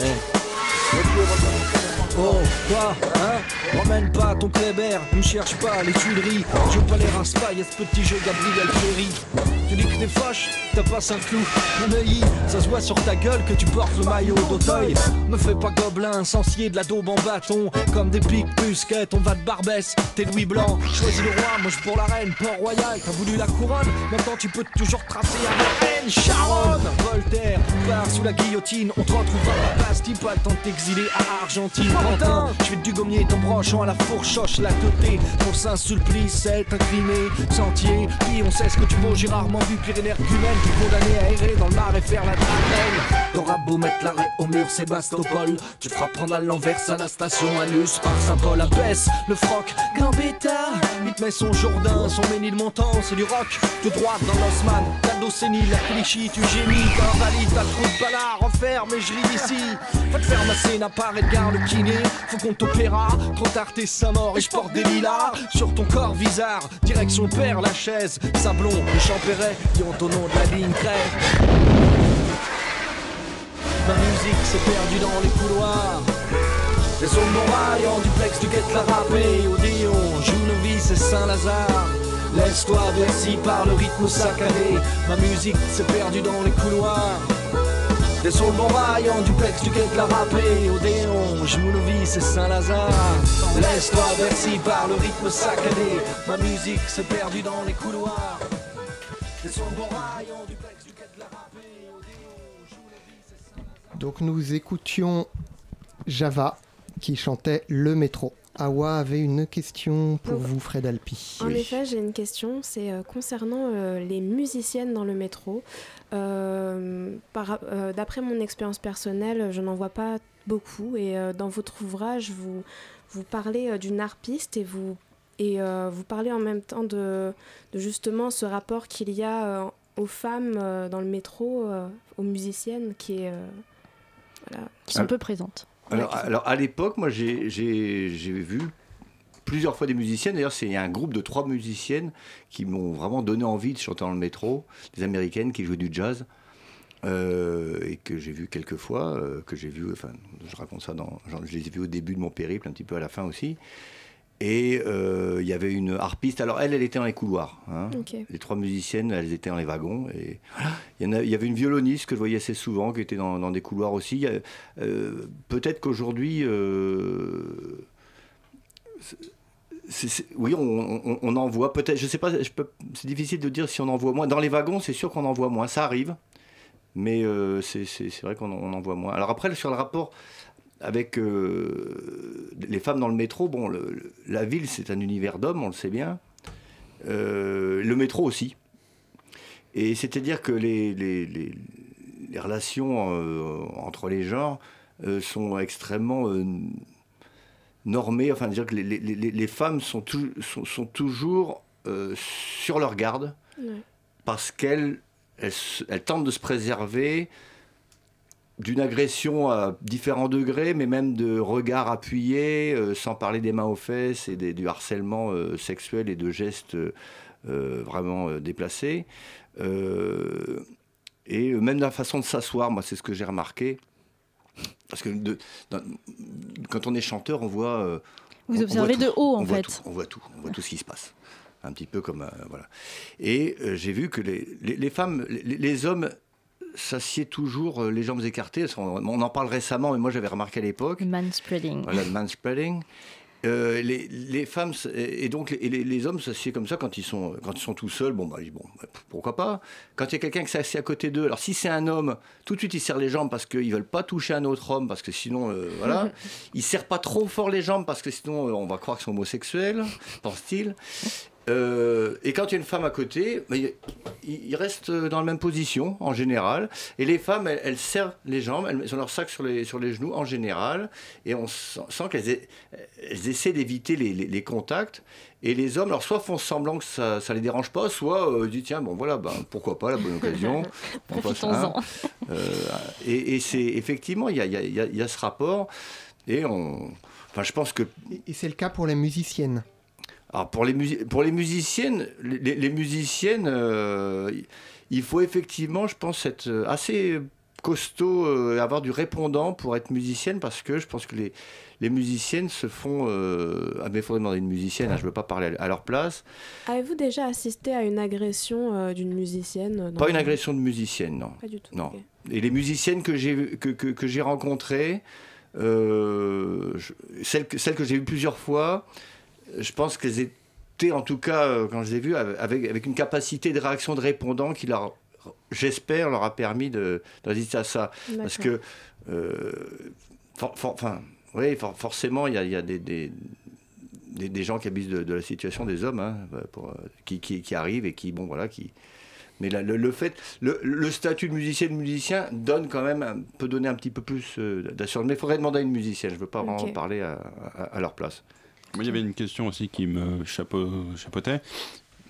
Eh. Oh, quoi, hein? Ramène pas ton Kléber, ne cherche pas les Tuileries. Je veux pas les rince pas, y'a ce petit jeu Gabriel Ferry. Tu dis que t'es fâche, t'as pas un clou. Mon œil, ça se voit sur ta gueule que tu portes le maillot d'Auteuil. Me fais pas gobelin, sensier de la daube en bâton. Comme des piques musquettes, on va de Barbès, t'es Louis Blanc. Choisis le roi, moi je pour la reine, Port-Royal. T'as voulu la couronne, maintenant tu peux toujours tracer à la reine. Sharon, Voltaire, part sous la guillotine, on te retrouvera pas Bastille, pas le temps t'exiler à Argentine? Je fais du gommier, ton branchon à la fourchoche, la teuté. Ton Saint-Sulpice, c'est incliné, sentier. Puis on sait ce que tu vaux, j'ai rarement vu pire énergumène. Tu condamné à errer dans le mar et faire la tramelle. T'auras beau mettre l'arrêt au mur, Sébastopol. Tu feras prendre à l'envers à la station Alus par Saint-Paul. Abaisse le froc, Gambetta. Il te met son Jourdain, son montant, c'est du rock. De droite dans l'Osman, cadeau sénile, la Clichy, tu gémis. T'as valide, t'as trop de balard, enferme et je ris d'ici. Va te faire masser, n'a pas Edgar le kiné. Faut qu'on t'opéra, trop tard t'es saint mort et je porte des lilas. Sur ton corps bizarre, direction père la chaise. Sablon et Champéret, ont au nom de la ligne crève. Ma musique s'est perdue dans les couloirs. Les sons de en duplex du guette la râpée Odéon, Jounovis et Saint-Lazare Laisse-toi bercy par le rythme saccadé Ma musique s'est perdue dans les couloirs Les sons de Montrail en duplex du guette la râpée Odéon, Jounovis et Saint-Lazare. Laisse-toi bercy par le rythme saccadé Ma musique s'est perdue dans les couloirs. De duplex du guette la râpée Odéon, Donc nous écoutions Java qui chantait Le métro. Awa avait une question pour Donc, vous, Fred Alpi. En effet, j'ai une question, c'est euh, concernant euh, les musiciennes dans le métro. Euh, euh, D'après mon expérience personnelle, je n'en vois pas beaucoup. Et euh, dans votre ouvrage, vous, vous parlez euh, d'une harpiste et vous, et, euh, vous parlez en même temps de, de justement ce rapport qu'il y a euh, aux femmes euh, dans le métro, euh, aux musiciennes, qui est... euh, voilà. Qui sont Alors- peu présentes. Alors, alors, à l'époque, moi j'ai vu plusieurs fois des musiciennes. D'ailleurs, c'est il y a un groupe de trois musiciennes qui m'ont vraiment donné envie de chanter dans le métro, des américaines qui jouaient du jazz. euh, et que j'ai vu quelques fois, euh, que j'ai vu, enfin, je raconte ça dans, genre, je les ai vus au début de mon périple, un petit peu à la fin aussi. Et euh, il y avait une harpiste. Alors elle, elle était dans les couloirs. hein. Les trois musiciennes, elles étaient dans les wagons. Et il, y en a- il y avait une violoniste que je voyais assez souvent, qui était dans, dans des couloirs aussi. Euh, Peut-être qu'aujourd'hui, euh, oui, on, on- on en voit. Peut-être, je sais pas. peux- C'est difficile de dire si on en voit moins. Dans les wagons, c'est sûr qu'on en voit moins. Ça arrive, mais euh, c'est vrai qu'on en, on en voit moins. Alors après, sur le rapport avec euh, les femmes dans le métro, bon, le- la ville, c'est un univers d'hommes, on le sait bien. Euh, le métro aussi. Et c'est-à-dire que les, les, les- les relations euh, entre les genres sont extrêmement normées. Enfin, dire que les, femmes sont, sont, sont toujours sur leur garde Ouais. parce qu'elles elles, se- elles tentent de se préserver d'une agression à différents degrés, mais même de regards appuyés, euh, sans parler des mains aux fesses et des- du harcèlement euh, sexuel et de gestes euh, vraiment déplacés. Et même la façon de s'asseoir, moi, c'est ce que j'ai remarqué. Parce que de- dans- quand on est chanteur, on voit. Vous on- on observez voit de haut, en On fait. tout, on voit tout, on voit tout ce qui se passe. Un petit peu comme. euh, voilà. Et euh, j'ai vu que les, les- les femmes, les, les hommes s'assiedent toujours euh, les jambes écartées. On, en parle récemment, mais moi j'avais remarqué à l'époque. Manspreading. Voilà, le manspreading. Euh, les, les femmes et donc les, les- les hommes s'assiedent comme ça quand ils sont quand ils sont tout seuls bon bah bon bah, pourquoi pas quand il y a quelqu'un qui s'assied à côté d'eux alors si c'est un homme tout de suite ils serrent les jambes parce qu'ils veulent pas toucher un autre homme parce que sinon euh, voilà [laughs] ils serrent pas trop fort les jambes parce que sinon euh, on va croire qu'ils sont homosexuels [laughs] pense-t-il Euh, et quand il y a une femme à côté, il- restent dans la même position en général. Et les femmes, elles, elles serrent les jambes, elles ont leur sac sur les, sur les genoux en général. Et on sent, sent qu'elles elles essaient d'éviter les, les- les contacts. Et les hommes, alors soit font semblant que ça ne les dérange pas, soit euh, disent tiens, bon voilà, ben, pourquoi pas, la bonne occasion. [laughs] On passe, hein. Profitons-en. Euh, et et c'est effectivement, il y a, il y a- y a- il y a ce rapport. Et on. Enfin, je pense que Et c'est le cas pour les musiciennes. Alors pour les, pour les musiciennes, les, musiciennes, euh, il faut effectivement, je pense, être euh, assez costaud, euh, avoir du répondant pour être musicienne, parce que je pense que les, les musiciennes se font... Euh, ah, mais il faudrait demander une musicienne, hein, je ne veux pas parler à, leur place. Avez-vous déjà assisté à une agression d'une musicienne Pas une agression de musicienne, non. Pas du tout. Non. Et les musiciennes que j'ai que, que, que rencontrées, celles, que- celles que j'ai vues plusieurs fois, je pense qu'elles étaient, en tout cas, euh, quand je les ai vues, avec, avec une capacité de réaction de répondant qui leur, j'espère, leur a permis de, de résister à ça. Parce que, euh, for- for- enfin, Oui, for- forcément, il y a, il y a des, des, des- des gens qui abusent de, de la situation des hommes, hein, pour, euh, qui, qui, qui arrivent et qui, bon, voilà, qui. Mais là, le, le fait, le, le statut de musicien de musicien donne quand même, peut donner un petit peu plus d'assurance. Mais il faudrait demander à une musicienne. Je ne veux pas Ok. parler à, à- à leur place. Moi, il y avait une question aussi qui me chapeau- chapeautait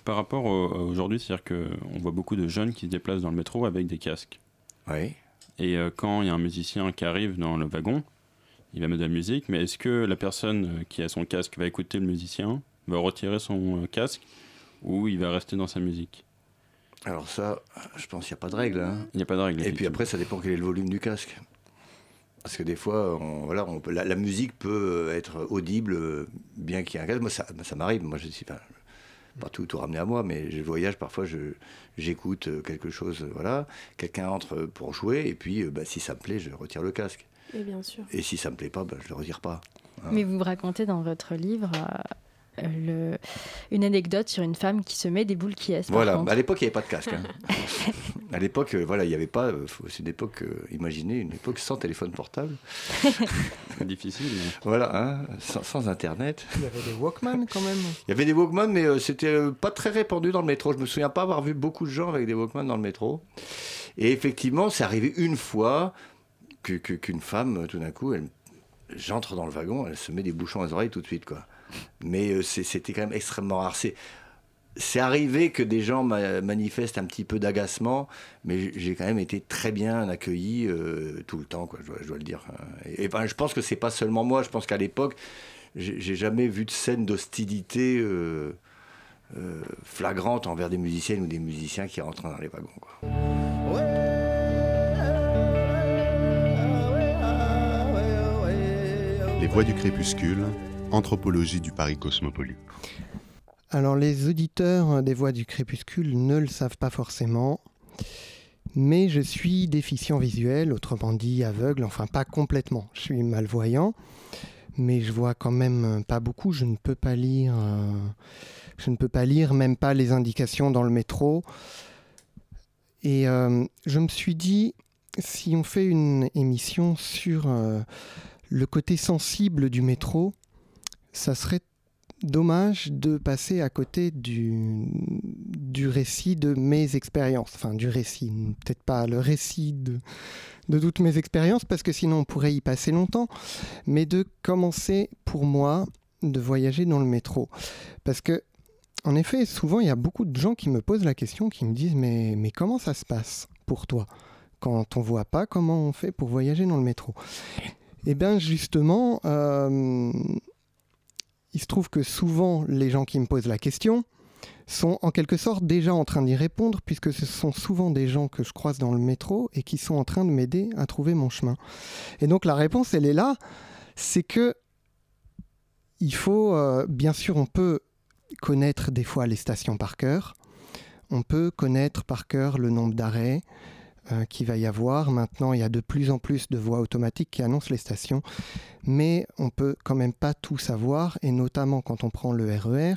par rapport à aujourd'hui, c'est-à-dire qu'on voit beaucoup de jeunes qui se déplacent dans le métro avec des casques. Oui. Et euh, quand il y a un musicien qui arrive dans le wagon, il va mettre de la musique, mais est-ce que la personne euh, qui a son casque va écouter le musicien, va retirer son euh, casque, ou il va rester dans sa musique? Alors ça, je pense qu'il n'y a pas de règle. hein. Il n'y a pas de règle. Et puis après, ça dépend quel est le volume du casque. Parce que des fois, on- voilà, on peut- la, la musique peut être audible, euh, bien qu'il y ait un casque. Moi, ça, ça m'arrive. Moi, je suis pas, pas tout, tout ramené à moi, mais je voyage parfois, je, j'écoute euh, quelque chose, euh, voilà. Quelqu'un entre pour jouer, et puis, euh, bah, si ça me plaît, je retire le casque. Et bien sûr. Et si ça me plaît pas, bah, je le retire pas. Mais vous racontez dans votre livre euh, le- une anecdote sur une femme qui se met des boules qui est. Voilà, à l'époque, il n'y avait pas de casque. hein. [laughs] à l'époque, euh, voilà, il n'y avait pas. euh, C'est une époque, euh, imaginez, une époque sans téléphone portable. [laughs] Difficile. mais- Voilà, hein, sans, sans Internet. Il y avait des Walkman quand même. Il y avait des Walkman, mais euh, c'était euh, pas très répandu dans le métro. Je me souviens pas avoir vu beaucoup de gens avec des Walkman dans le métro. Et effectivement, c'est arrivé une fois qu'une femme, tout d'un coup, elle, j'entre dans le wagon, elle se met des bouchons aux oreilles tout de suite, quoi. Mais euh, c'était quand même extrêmement rare. C'est, arrivé que des gens ma- manifestent un petit peu d'agacement, mais j'ai quand même été très bien accueilli euh, tout le temps, quoi, je, dois, le dire. Et, et, ben, je pense que c'est pas seulement moi, je pense qu'à l'époque, j'ai jamais vu de scène d'hostilité euh, flagrante envers des musiciennes ou des musiciens qui rentrent dans les wagons. Les Voix du crépuscule, anthropologie du Paris cosmopolite. Alors les auditeurs des Voix du crépuscule ne le savent pas forcément, mais je suis déficient visuel, autrement dit aveugle, enfin pas complètement. Je suis malvoyant, mais je vois quand même pas beaucoup. Je ne peux pas lire, euh, je ne peux pas lire même pas les indications dans le métro. Et euh, je me suis dit, si on fait une émission sur euh, le côté sensible du métro, ça serait dommage de passer à côté du, du récit de mes expériences. Enfin, du récit, peut-être pas le récit de, de toutes mes expériences, parce que sinon on pourrait y passer longtemps, mais de commencer pour moi de voyager dans le métro. Parce que, en effet, souvent il y a beaucoup de gens qui me posent la question, qui me disent Mais, mais comment ça se passe pour toi Quand on voit pas, comment on fait pour voyager dans le métro? Eh bien, justement, euh, il se trouve que souvent, les gens qui me posent la question sont en quelque sorte déjà en train d'y répondre, puisque ce sont souvent des gens que je croise dans le métro et qui sont en train de m'aider à trouver mon chemin. Et donc la réponse, elle est là, c'est que il faut, euh, bien sûr, on peut connaître des fois les stations par cœur, on peut connaître par cœur le nombre d'arrêts, euh, qu'il va y avoir. Maintenant, il y a de plus en plus de voies automatiques qui annoncent les stations, mais on peut quand même pas tout savoir, et notamment quand on prend le RER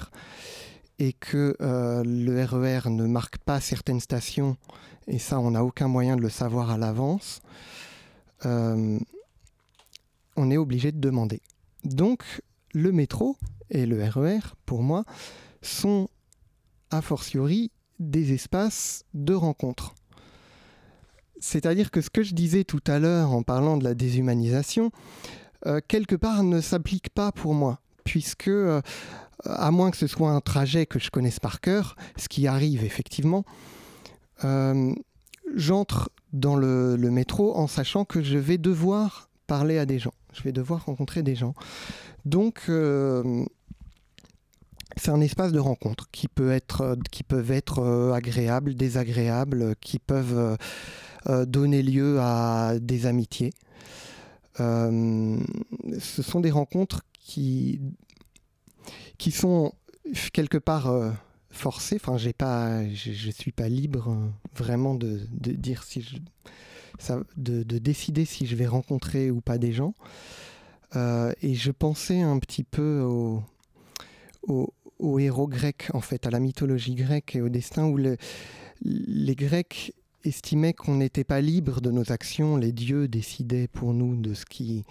et que euh, le RER ne marque pas certaines stations, et ça, on n'a aucun moyen de le savoir à l'avance. euh, on est obligé de demander. Donc, le métro et le RER, pour moi, sont a fortiori des espaces de rencontre. C'est-à-dire que ce que je disais tout à l'heure en parlant de la déshumanisation, euh, quelque part ne s'applique pas pour moi, puisque, euh, à moins que ce soit un trajet que je connaisse par cœur, ce qui arrive effectivement, euh, j'entre dans le, le métro en sachant que je vais devoir parler à des gens, je vais devoir rencontrer des gens. Donc, c'est un espace de rencontre qui, peut être, qui peuvent être euh, agréables, désagréables, qui peuvent euh, euh, donner lieu à des amitiés. Euh, ce sont des rencontres qui, qui sont quelque part euh, forcées. Enfin, j'ai pas, je ne suis pas libre euh, vraiment de, de dire si je, de, de, décider si je vais rencontrer ou pas des gens. Euh, et je pensais un petit peu au, au, aux héros grecs, en fait, à la mythologie grecque et au destin où le, les Grecs estimaient qu'on n'était pas libre de nos actions, les dieux décidaient pour nous de ce qui,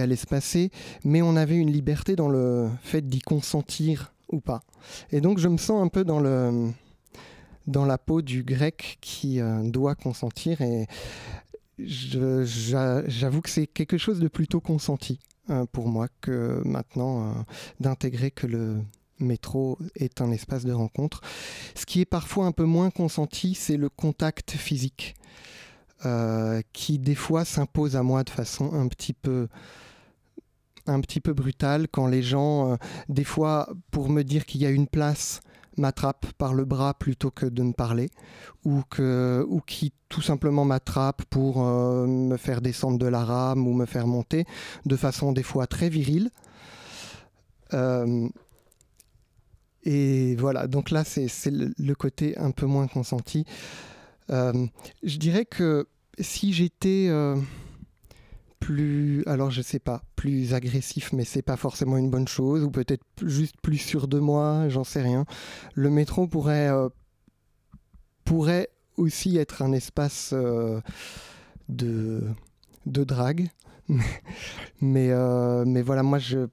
allait se passer, mais on avait une liberté dans le fait d'y consentir ou pas. Et donc je me sens un peu dans la peau du grec qui euh, doit consentir et j'avoue que c'est quelque chose de plutôt consenti pour moi que maintenant euh, d'intégrer que le métro est un espace de rencontre. Ce qui est parfois un peu moins consenti, c'est le contact physique qui des fois s'impose à moi de façon un petit peu un petit peu brutale quand les gens, des fois, pour me dire qu'il y a une place, m'attrape par le bras plutôt que de me parler, ou, qui tout simplement m'attrape pour euh, me faire descendre de la rame ou me faire monter, de façon des fois très virile. Euh, et voilà, donc là, c'est le, côté un peu moins consenti. Euh, je dirais que si j'étais plus, alors je sais pas, plus agressif, mais c'est pas forcément une bonne chose, ou peut-être juste plus sûr de moi, j'en sais rien. Le métro pourrait, euh, pourrait aussi être un espace euh, de, de drague, [laughs] mais, euh, mais voilà, moi je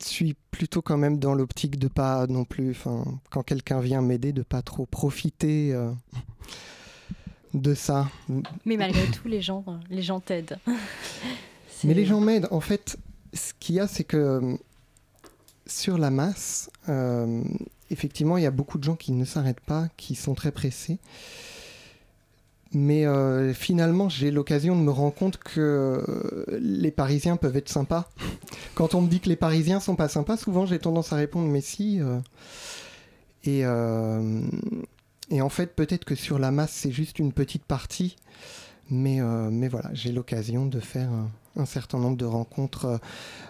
suis plutôt quand même dans l'optique de pas non plus, quand quelqu'un vient m'aider, de pas trop profiter de ça. Mais malgré tout, les gens, les gens t'aident. [laughs] Mais les gens m'aident. En fait, ce qu'il y a, c'est que euh, sur la masse, euh, effectivement, il y a beaucoup de gens qui ne s'arrêtent pas, qui sont très pressés. Mais euh, finalement, j'ai l'occasion de me rendre compte que les Parisiens peuvent être sympas. [laughs] Quand on me dit que les Parisiens sont pas sympas, souvent j'ai tendance à répondre mais si. et, et en fait, peut-être que sur la masse, c'est juste une petite partie. Mais, euh, mais voilà, j'ai l'occasion de faire un, certain nombre de rencontres, euh,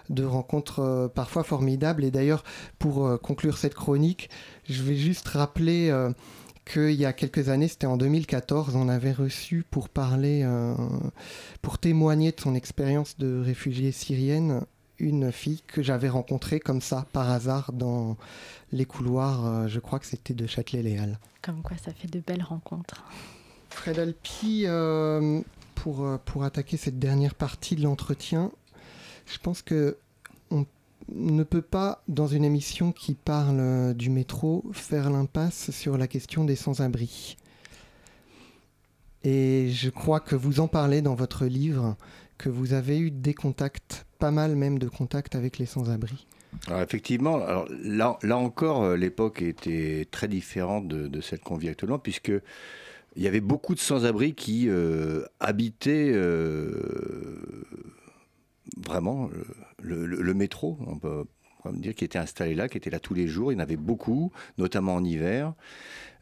de rencontres euh, parfois formidables. Et d'ailleurs, pour conclure cette chronique, je vais juste rappeler qu'il y a quelques années, c'était en 2014, on avait reçu pour parler, pour témoigner de son expérience de réfugiée syrienne, une fille que j'avais rencontrée comme ça, par hasard, dans les couloirs, je crois que c'était de Châtelet-Léal. Comme quoi, ça fait de belles rencontres. Fred Alpi, euh, pour, euh, pour attaquer cette dernière partie de l'entretien, je pense que on ne peut pas, dans une émission qui parle euh, du métro, faire l'impasse sur la question des sans-abri. Et je crois que vous en parlez dans votre livre, que vous avez eu des contacts, pas mal même de contacts avec les sans-abri. Effectivement, alors là, là encore, l'époque était très différente de, de celle qu'on vit actuellement, puisque il y avait beaucoup de sans-abri qui euh, habitaient euh, vraiment le, métro, on peut, dire, qui était installé là, qui était là tous les jours. Il y en avait beaucoup, notamment en hiver.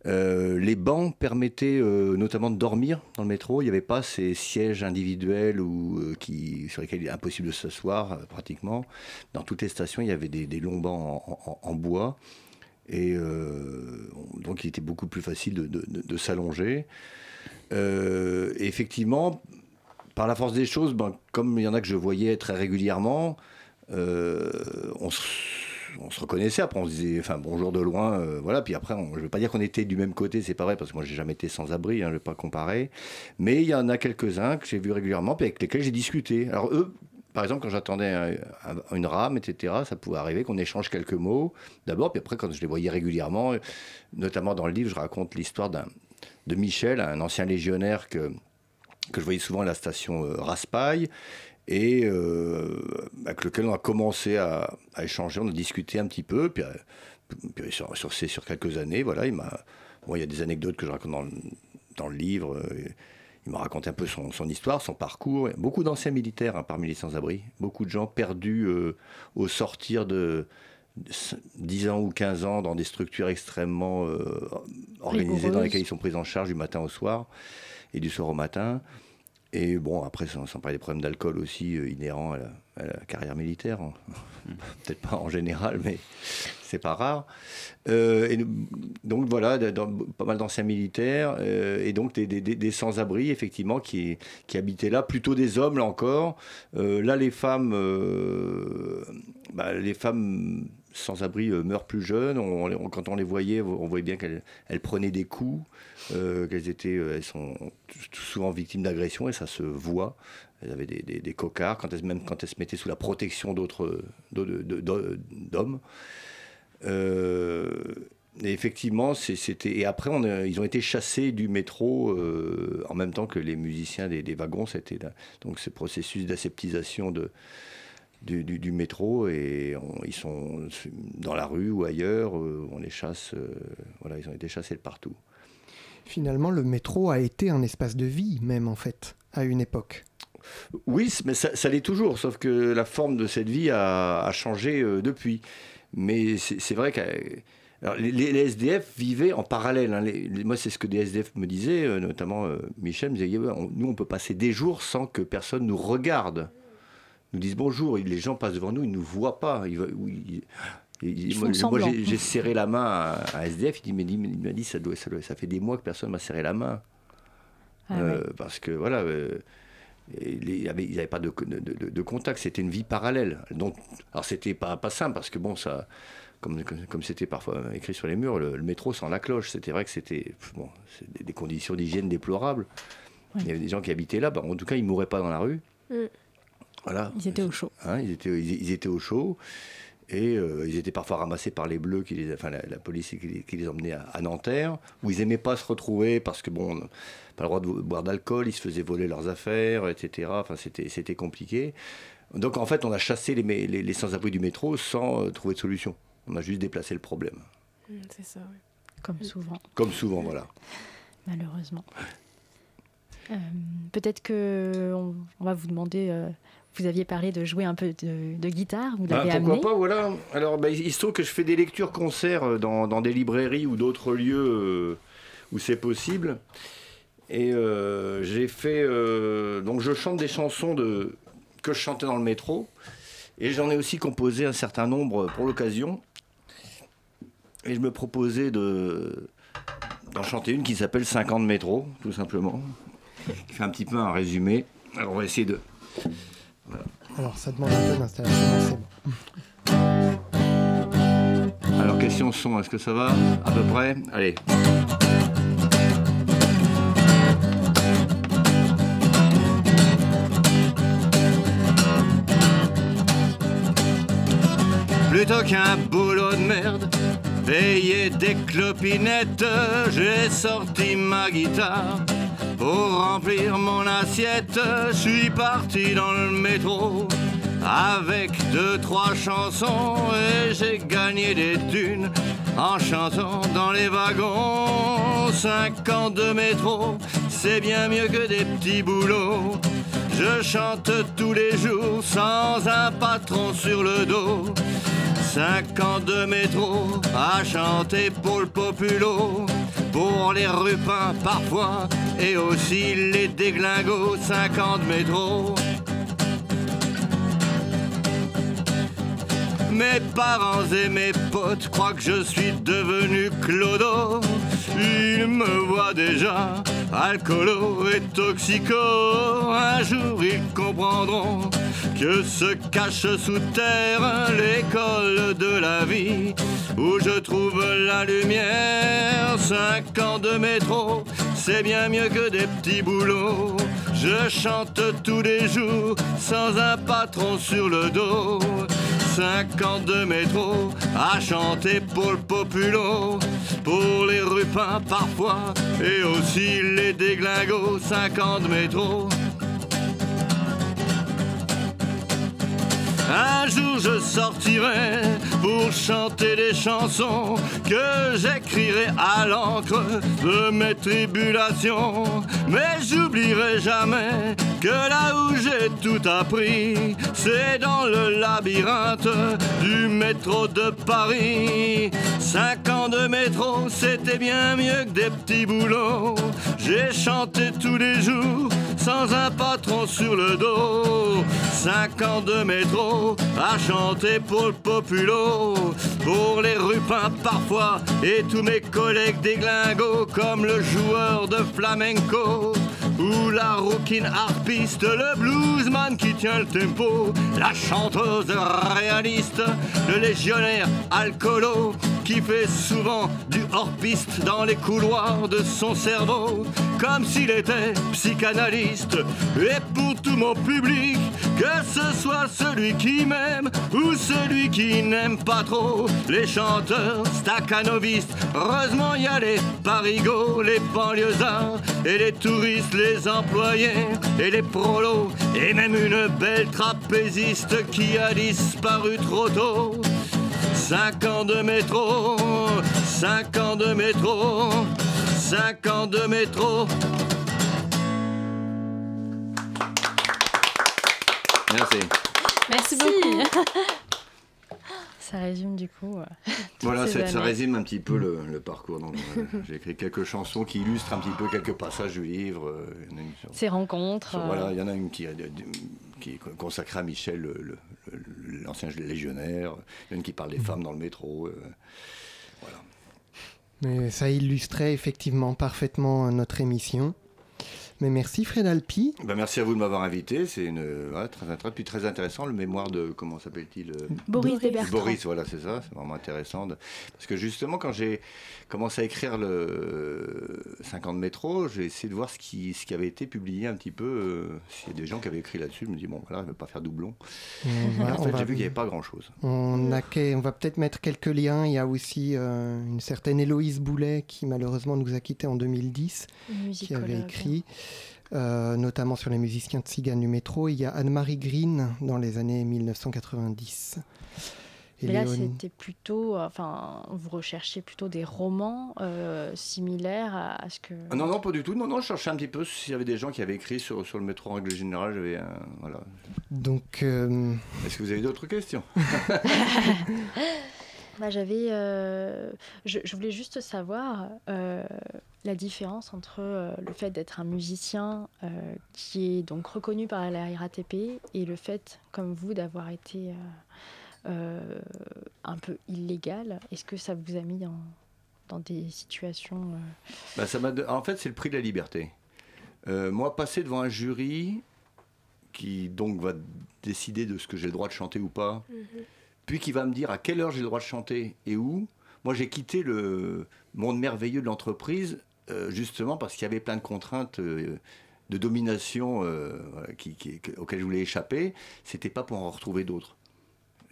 Euh, les bancs permettaient notamment de dormir dans le métro. Il n'y avait pas ces sièges individuels ou, qui, sur lesquels il est impossible de s'asseoir pratiquement. Dans toutes les stations, il y avait des, longs bancs en bois. Et euh, donc, il était beaucoup plus facile de, s'allonger. Euh, effectivement, par la force des choses, ben, comme il y en a que je voyais très régulièrement, euh, on, se, reconnaissait. Après, on se disait, enfin, bonjour de loin, voilà. Puis après, je ne veux pas dire qu'on était du même côté, c'est pas vrai, parce que moi, j'ai jamais été sans abri, hein, je ne vais pas comparer. Mais il y en a quelques-uns que j'ai vus régulièrement, puis avec lesquels j'ai discuté. Alors, eux, par exemple, quand j'attendais une rame, etc., ça pouvait arriver qu'on échange quelques mots d'abord, puis après, quand je les voyais régulièrement, notamment dans le livre, je raconte l'histoire de Michel, un ancien légionnaire que, que je voyais souvent à la station euh, Raspail, et euh, avec lequel on a commencé à, échanger, on a discuté un petit peu, puis, euh, sur, sur, quelques années, voilà, il m'a... Bon, il y a des anecdotes que je raconte dans le, dans le livre. Il m'a raconté un peu son, histoire, son parcours. Beaucoup d'anciens militaires hein, parmi les sans-abri. Beaucoup de gens perdus euh, au sortir de 10 ans ou 15 ans dans des structures extrêmement euh, organisées dans lesquelles ils sont pris en charge du matin au soir et du soir au matin. Et bon, après, sans, sans parler des problèmes d'alcool aussi euh, inhérents à la, carrière militaire. Hein. [laughs] Peut-être pas en général, mais c'est pas rare. Euh, et donc voilà, pas mal d'anciens militaires euh, et donc des, sans-abri, effectivement, qui, qui habitaient là, plutôt des hommes, là encore. là, les femmes, bah, les femmes sans-abri meurent plus jeunes. quand on les voyait, on voyait bien qu'elles prenaient des coups, qu'elles étaient, elles sont souvent victimes d'agressions et ça se voit. Elles avaient des, des, cocards, quand elles, même quand elles se mettaient sous la protection d'autres d'hommes. Et effectivement, c'était. Et après, ils ont été chassés du métro euh, en même temps que les musiciens des, wagons. C'était donc ce processus d'aseptisation de, du, métro et ils sont dans la rue ou ailleurs. Euh, on les chasse. Euh, voilà, ils ont été chassés de partout. Finalement, le métro a été un espace de vie, même en fait, à une époque. Oui, mais ça, l'est toujours, sauf que la forme de cette vie a, a changé depuis. Mais c'est vrai que les, SDF vivaient en parallèle. Hein. moi, c'est ce que des SDF me disaient, euh, notamment euh, Michel me disait nous, on peut passer des jours sans que personne nous regarde, nous dise bonjour. Les gens passent devant nous, ils ne nous voient pas. moi, j'ai serré la main à, SDF. Il, m'a dit ça, doit, ça, fait des mois que personne m'a serré la main. Ah euh, parce que voilà. ils n'avaient pas de, de, contact, c'était une vie parallèle. Donc, alors c'était pas, pas simple parce que bon, ça, comme c'était parfois écrit sur les murs, le, métro sans la cloche. C'était vrai que c'était bon, des, conditions d'hygiène déplorables. Il y avait des gens qui habitaient là, bah, en tout cas, ils ne mouraient pas dans la rue. Mm. Voilà. Ils étaient au chaud. Hein, ils, étaient, ils, étaient au chaud. Et euh, ils étaient parfois ramassés par les Bleus, qui les, enfin la, police qui les, emmenait à, Nanterre, où ils n'aimaient pas se retrouver parce que, bon, pas le droit de boire d'alcool, ils se faisaient voler leurs affaires, etc. Enfin, c'était compliqué. Donc, en fait, on a chassé les, les, sans-abri du métro sans euh, trouver de solution. On a juste déplacé le problème. Mm, c'est ça, oui. Comme souvent. Comme souvent, voilà. Malheureusement. Euh, peut-être que on, va vous demander. Euh, vous aviez parlé de jouer un peu de, guitare, vous l'avez ah, Pourquoi pas, voilà. Alors, bah, il se trouve que je fais des lectures-concerts euh, dans, dans, des librairies ou d'autres lieux où c'est possible. Et j'ai fait. donc, je chante des chansons de, que je chantais dans le métro. Et j'en ai aussi composé un certain nombre pour l'occasion. Et je me proposais de, d'en chanter une qui s'appelle 50 métro, tout simplement. Qui fait un petit peu un résumé. Alors on va essayer de. Alors ça demande un peu d'installation, c'est bon. Alors question son, est-ce que ça va À peu près? Allez. Plutôt qu'un boulot de merde, payer des clopinettes, j'ai sorti ma guitare. Pour remplir mon assiette, je suis parti dans le métro avec deux, trois chansons et j'ai gagné des thunes en chantant dans les wagons. Cinq ans de métro, c'est bien mieux que des petits boulots. Je chante tous les jours sans un patron sur le dos. Cinq ans de métro à chanter pour le populo, pour les rupins parfois, et aussi les déglingos. Cinq ans de métro. Mes parents et mes potes croient que je suis devenu clodo. Ils me voient déjà alcoolo et toxico. Un jour ils comprendront que se cache sous terre l'école de la vie où je trouve la lumière. Cinq ans de métro, c'est bien mieux que des petits boulots. Je chante tous les jours sans un patron sur le dos. Cinq ans de métro à chanter pour le populo, pour les rupins parfois et aussi les déglingos. Cinq ans de métro Un jour je sortirai pour chanter des chansons que j'écrirai à l'encre de mes tribulations. Mais j'oublierai jamais que là où j'ai tout appris, c'est dans le labyrinthe du métro de Paris. Cinq ans de métro, c'était bien mieux que des petits boulots. J'ai chanté tous les jours sans un patron sur le dos. Cinq ans de métro à chanter pour le populo, pour les rupins parfois et tous mes collègues des glingos comme le joueur de flamenco. ou la rouquine harpiste, le bluesman qui tient le tempo, la chanteuse réaliste, le légionnaire alcoolo qui fait souvent du hors-piste dans les couloirs de son cerveau, comme s'il était psychanalyste. Et pour tout mon public, que ce soit celui qui m'aime ou celui qui n'aime pas trop, les chanteurs staccanovistes, heureusement y a les parigots, les banlieusards et les touristes, les employés et les prolos, et même une belle trapéziste qui a disparu trop tôt. Cinq ans de métro, cinq ans de métro, cinq ans de métro. Merci. Merci beaucoup. [laughs] Ça résume du coup. euh, [laughs] Voilà, ça, résume un petit peu le, le parcours. Donc, euh, J'ai écrit quelques chansons qui illustrent un petit peu quelques passages du livre. euh, il y en a une sur- Ces rencontres. sur- euh, voilà, il y en a une qui, qui est consacrée à Michel, le- l'ancien légionnaire. Il y en a une qui parle des femmes dans le métro. euh, Mais ça illustrait effectivement parfaitement notre émission. Mais merci Fred Alpi. Ben, merci à vous de m'avoir invité. C'est une ouais, très, très, puis très intéressant le mémoire de comment s'appelle-t-il euh, Boris Desbertrand. Boris, voilà, c'est ça. C'est vraiment intéressant. de- Parce que justement, quand j'ai commencé à écrire le 50 de métro, j'ai essayé de voir ce qui, ce qui avait été publié un petit peu. euh, S'il y a des gens qui avaient écrit là-dessus, je me dis bon, voilà, je ne vais pas faire doublon. En fait, j'ai vu qu'il n'y avait pas grand-chose. On, a que- on va peut-être mettre quelques liens. Il y a aussi euh, une certaine Héloïse Boulet qui malheureusement nous a quittés en 2010, Une qui avait écrit euh, notamment sur les musiciens tziganes du métro. Il y a Anne-Marie Green dans les années 1990. Et Mais là, c'était plutôt. Enfin, vous recherchez plutôt des romans euh, similaires à, à ce que. Ah non, non, pas du tout. Non, non, je cherchais un petit peu s'il y avait des gens qui avaient écrit sur, sur le métro en règle générale. J'avais un- voilà. Donc, euh, Est-ce que vous avez d'autres questions? [laughs] [laughs] Bah, j'avais. euh, je, je voulais juste savoir euh, la différence entre euh, le fait d'être un musicien euh, qui est donc reconnu par la RATP et le fait, comme vous, d'avoir été euh, un peu illégal. Est-ce que ça vous a mis dans, dans des situations. euh, Bah, ça m'a de- En fait, c'est le prix de la liberté. Euh, moi, passer devant un jury qui donc va décider de ce que j'ai le droit de chanter ou pas, puis qui va me dire à quelle heure j'ai le droit de chanter et où. Moi, j'ai quitté le monde merveilleux de l'entreprise euh, justement parce qu'il y avait plein de contraintes euh, de domination euh, voilà, qui, qui- que- auxquelles je voulais échapper. C'était pas pour en retrouver d'autres.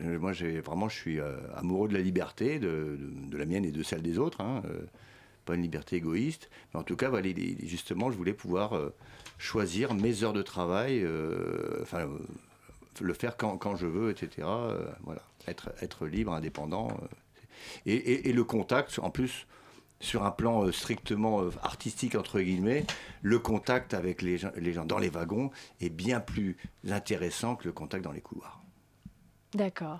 Euh, moi, vraiment, je suis euh, amoureux de la liberté, de, la mienne et de celle des autres. hein, euh, pas une liberté égoïste, mais en tout cas, justement, je voulais pouvoir choisir mes heures de travail, enfin, le faire quand, je veux, etc. voilà, être, libre, indépendant. et, le contact, en plus, sur un plan strictement artistique, entre guillemets, le contact avec les gens dans les wagons est bien plus intéressant que le contact dans les couloirs. D'accord.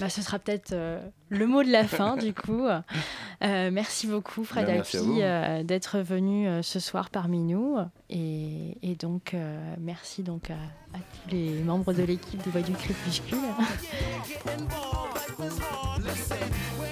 Bah, ce sera peut-être euh, le mot de la fin, du coup. Euh, merci beaucoup, Fred Ben, Alpi, vous. euh, d'être venu euh, ce soir parmi nous. Et, et donc, euh, merci donc à, à tous les membres de l'équipe des Voix du Crépuscule. [laughs]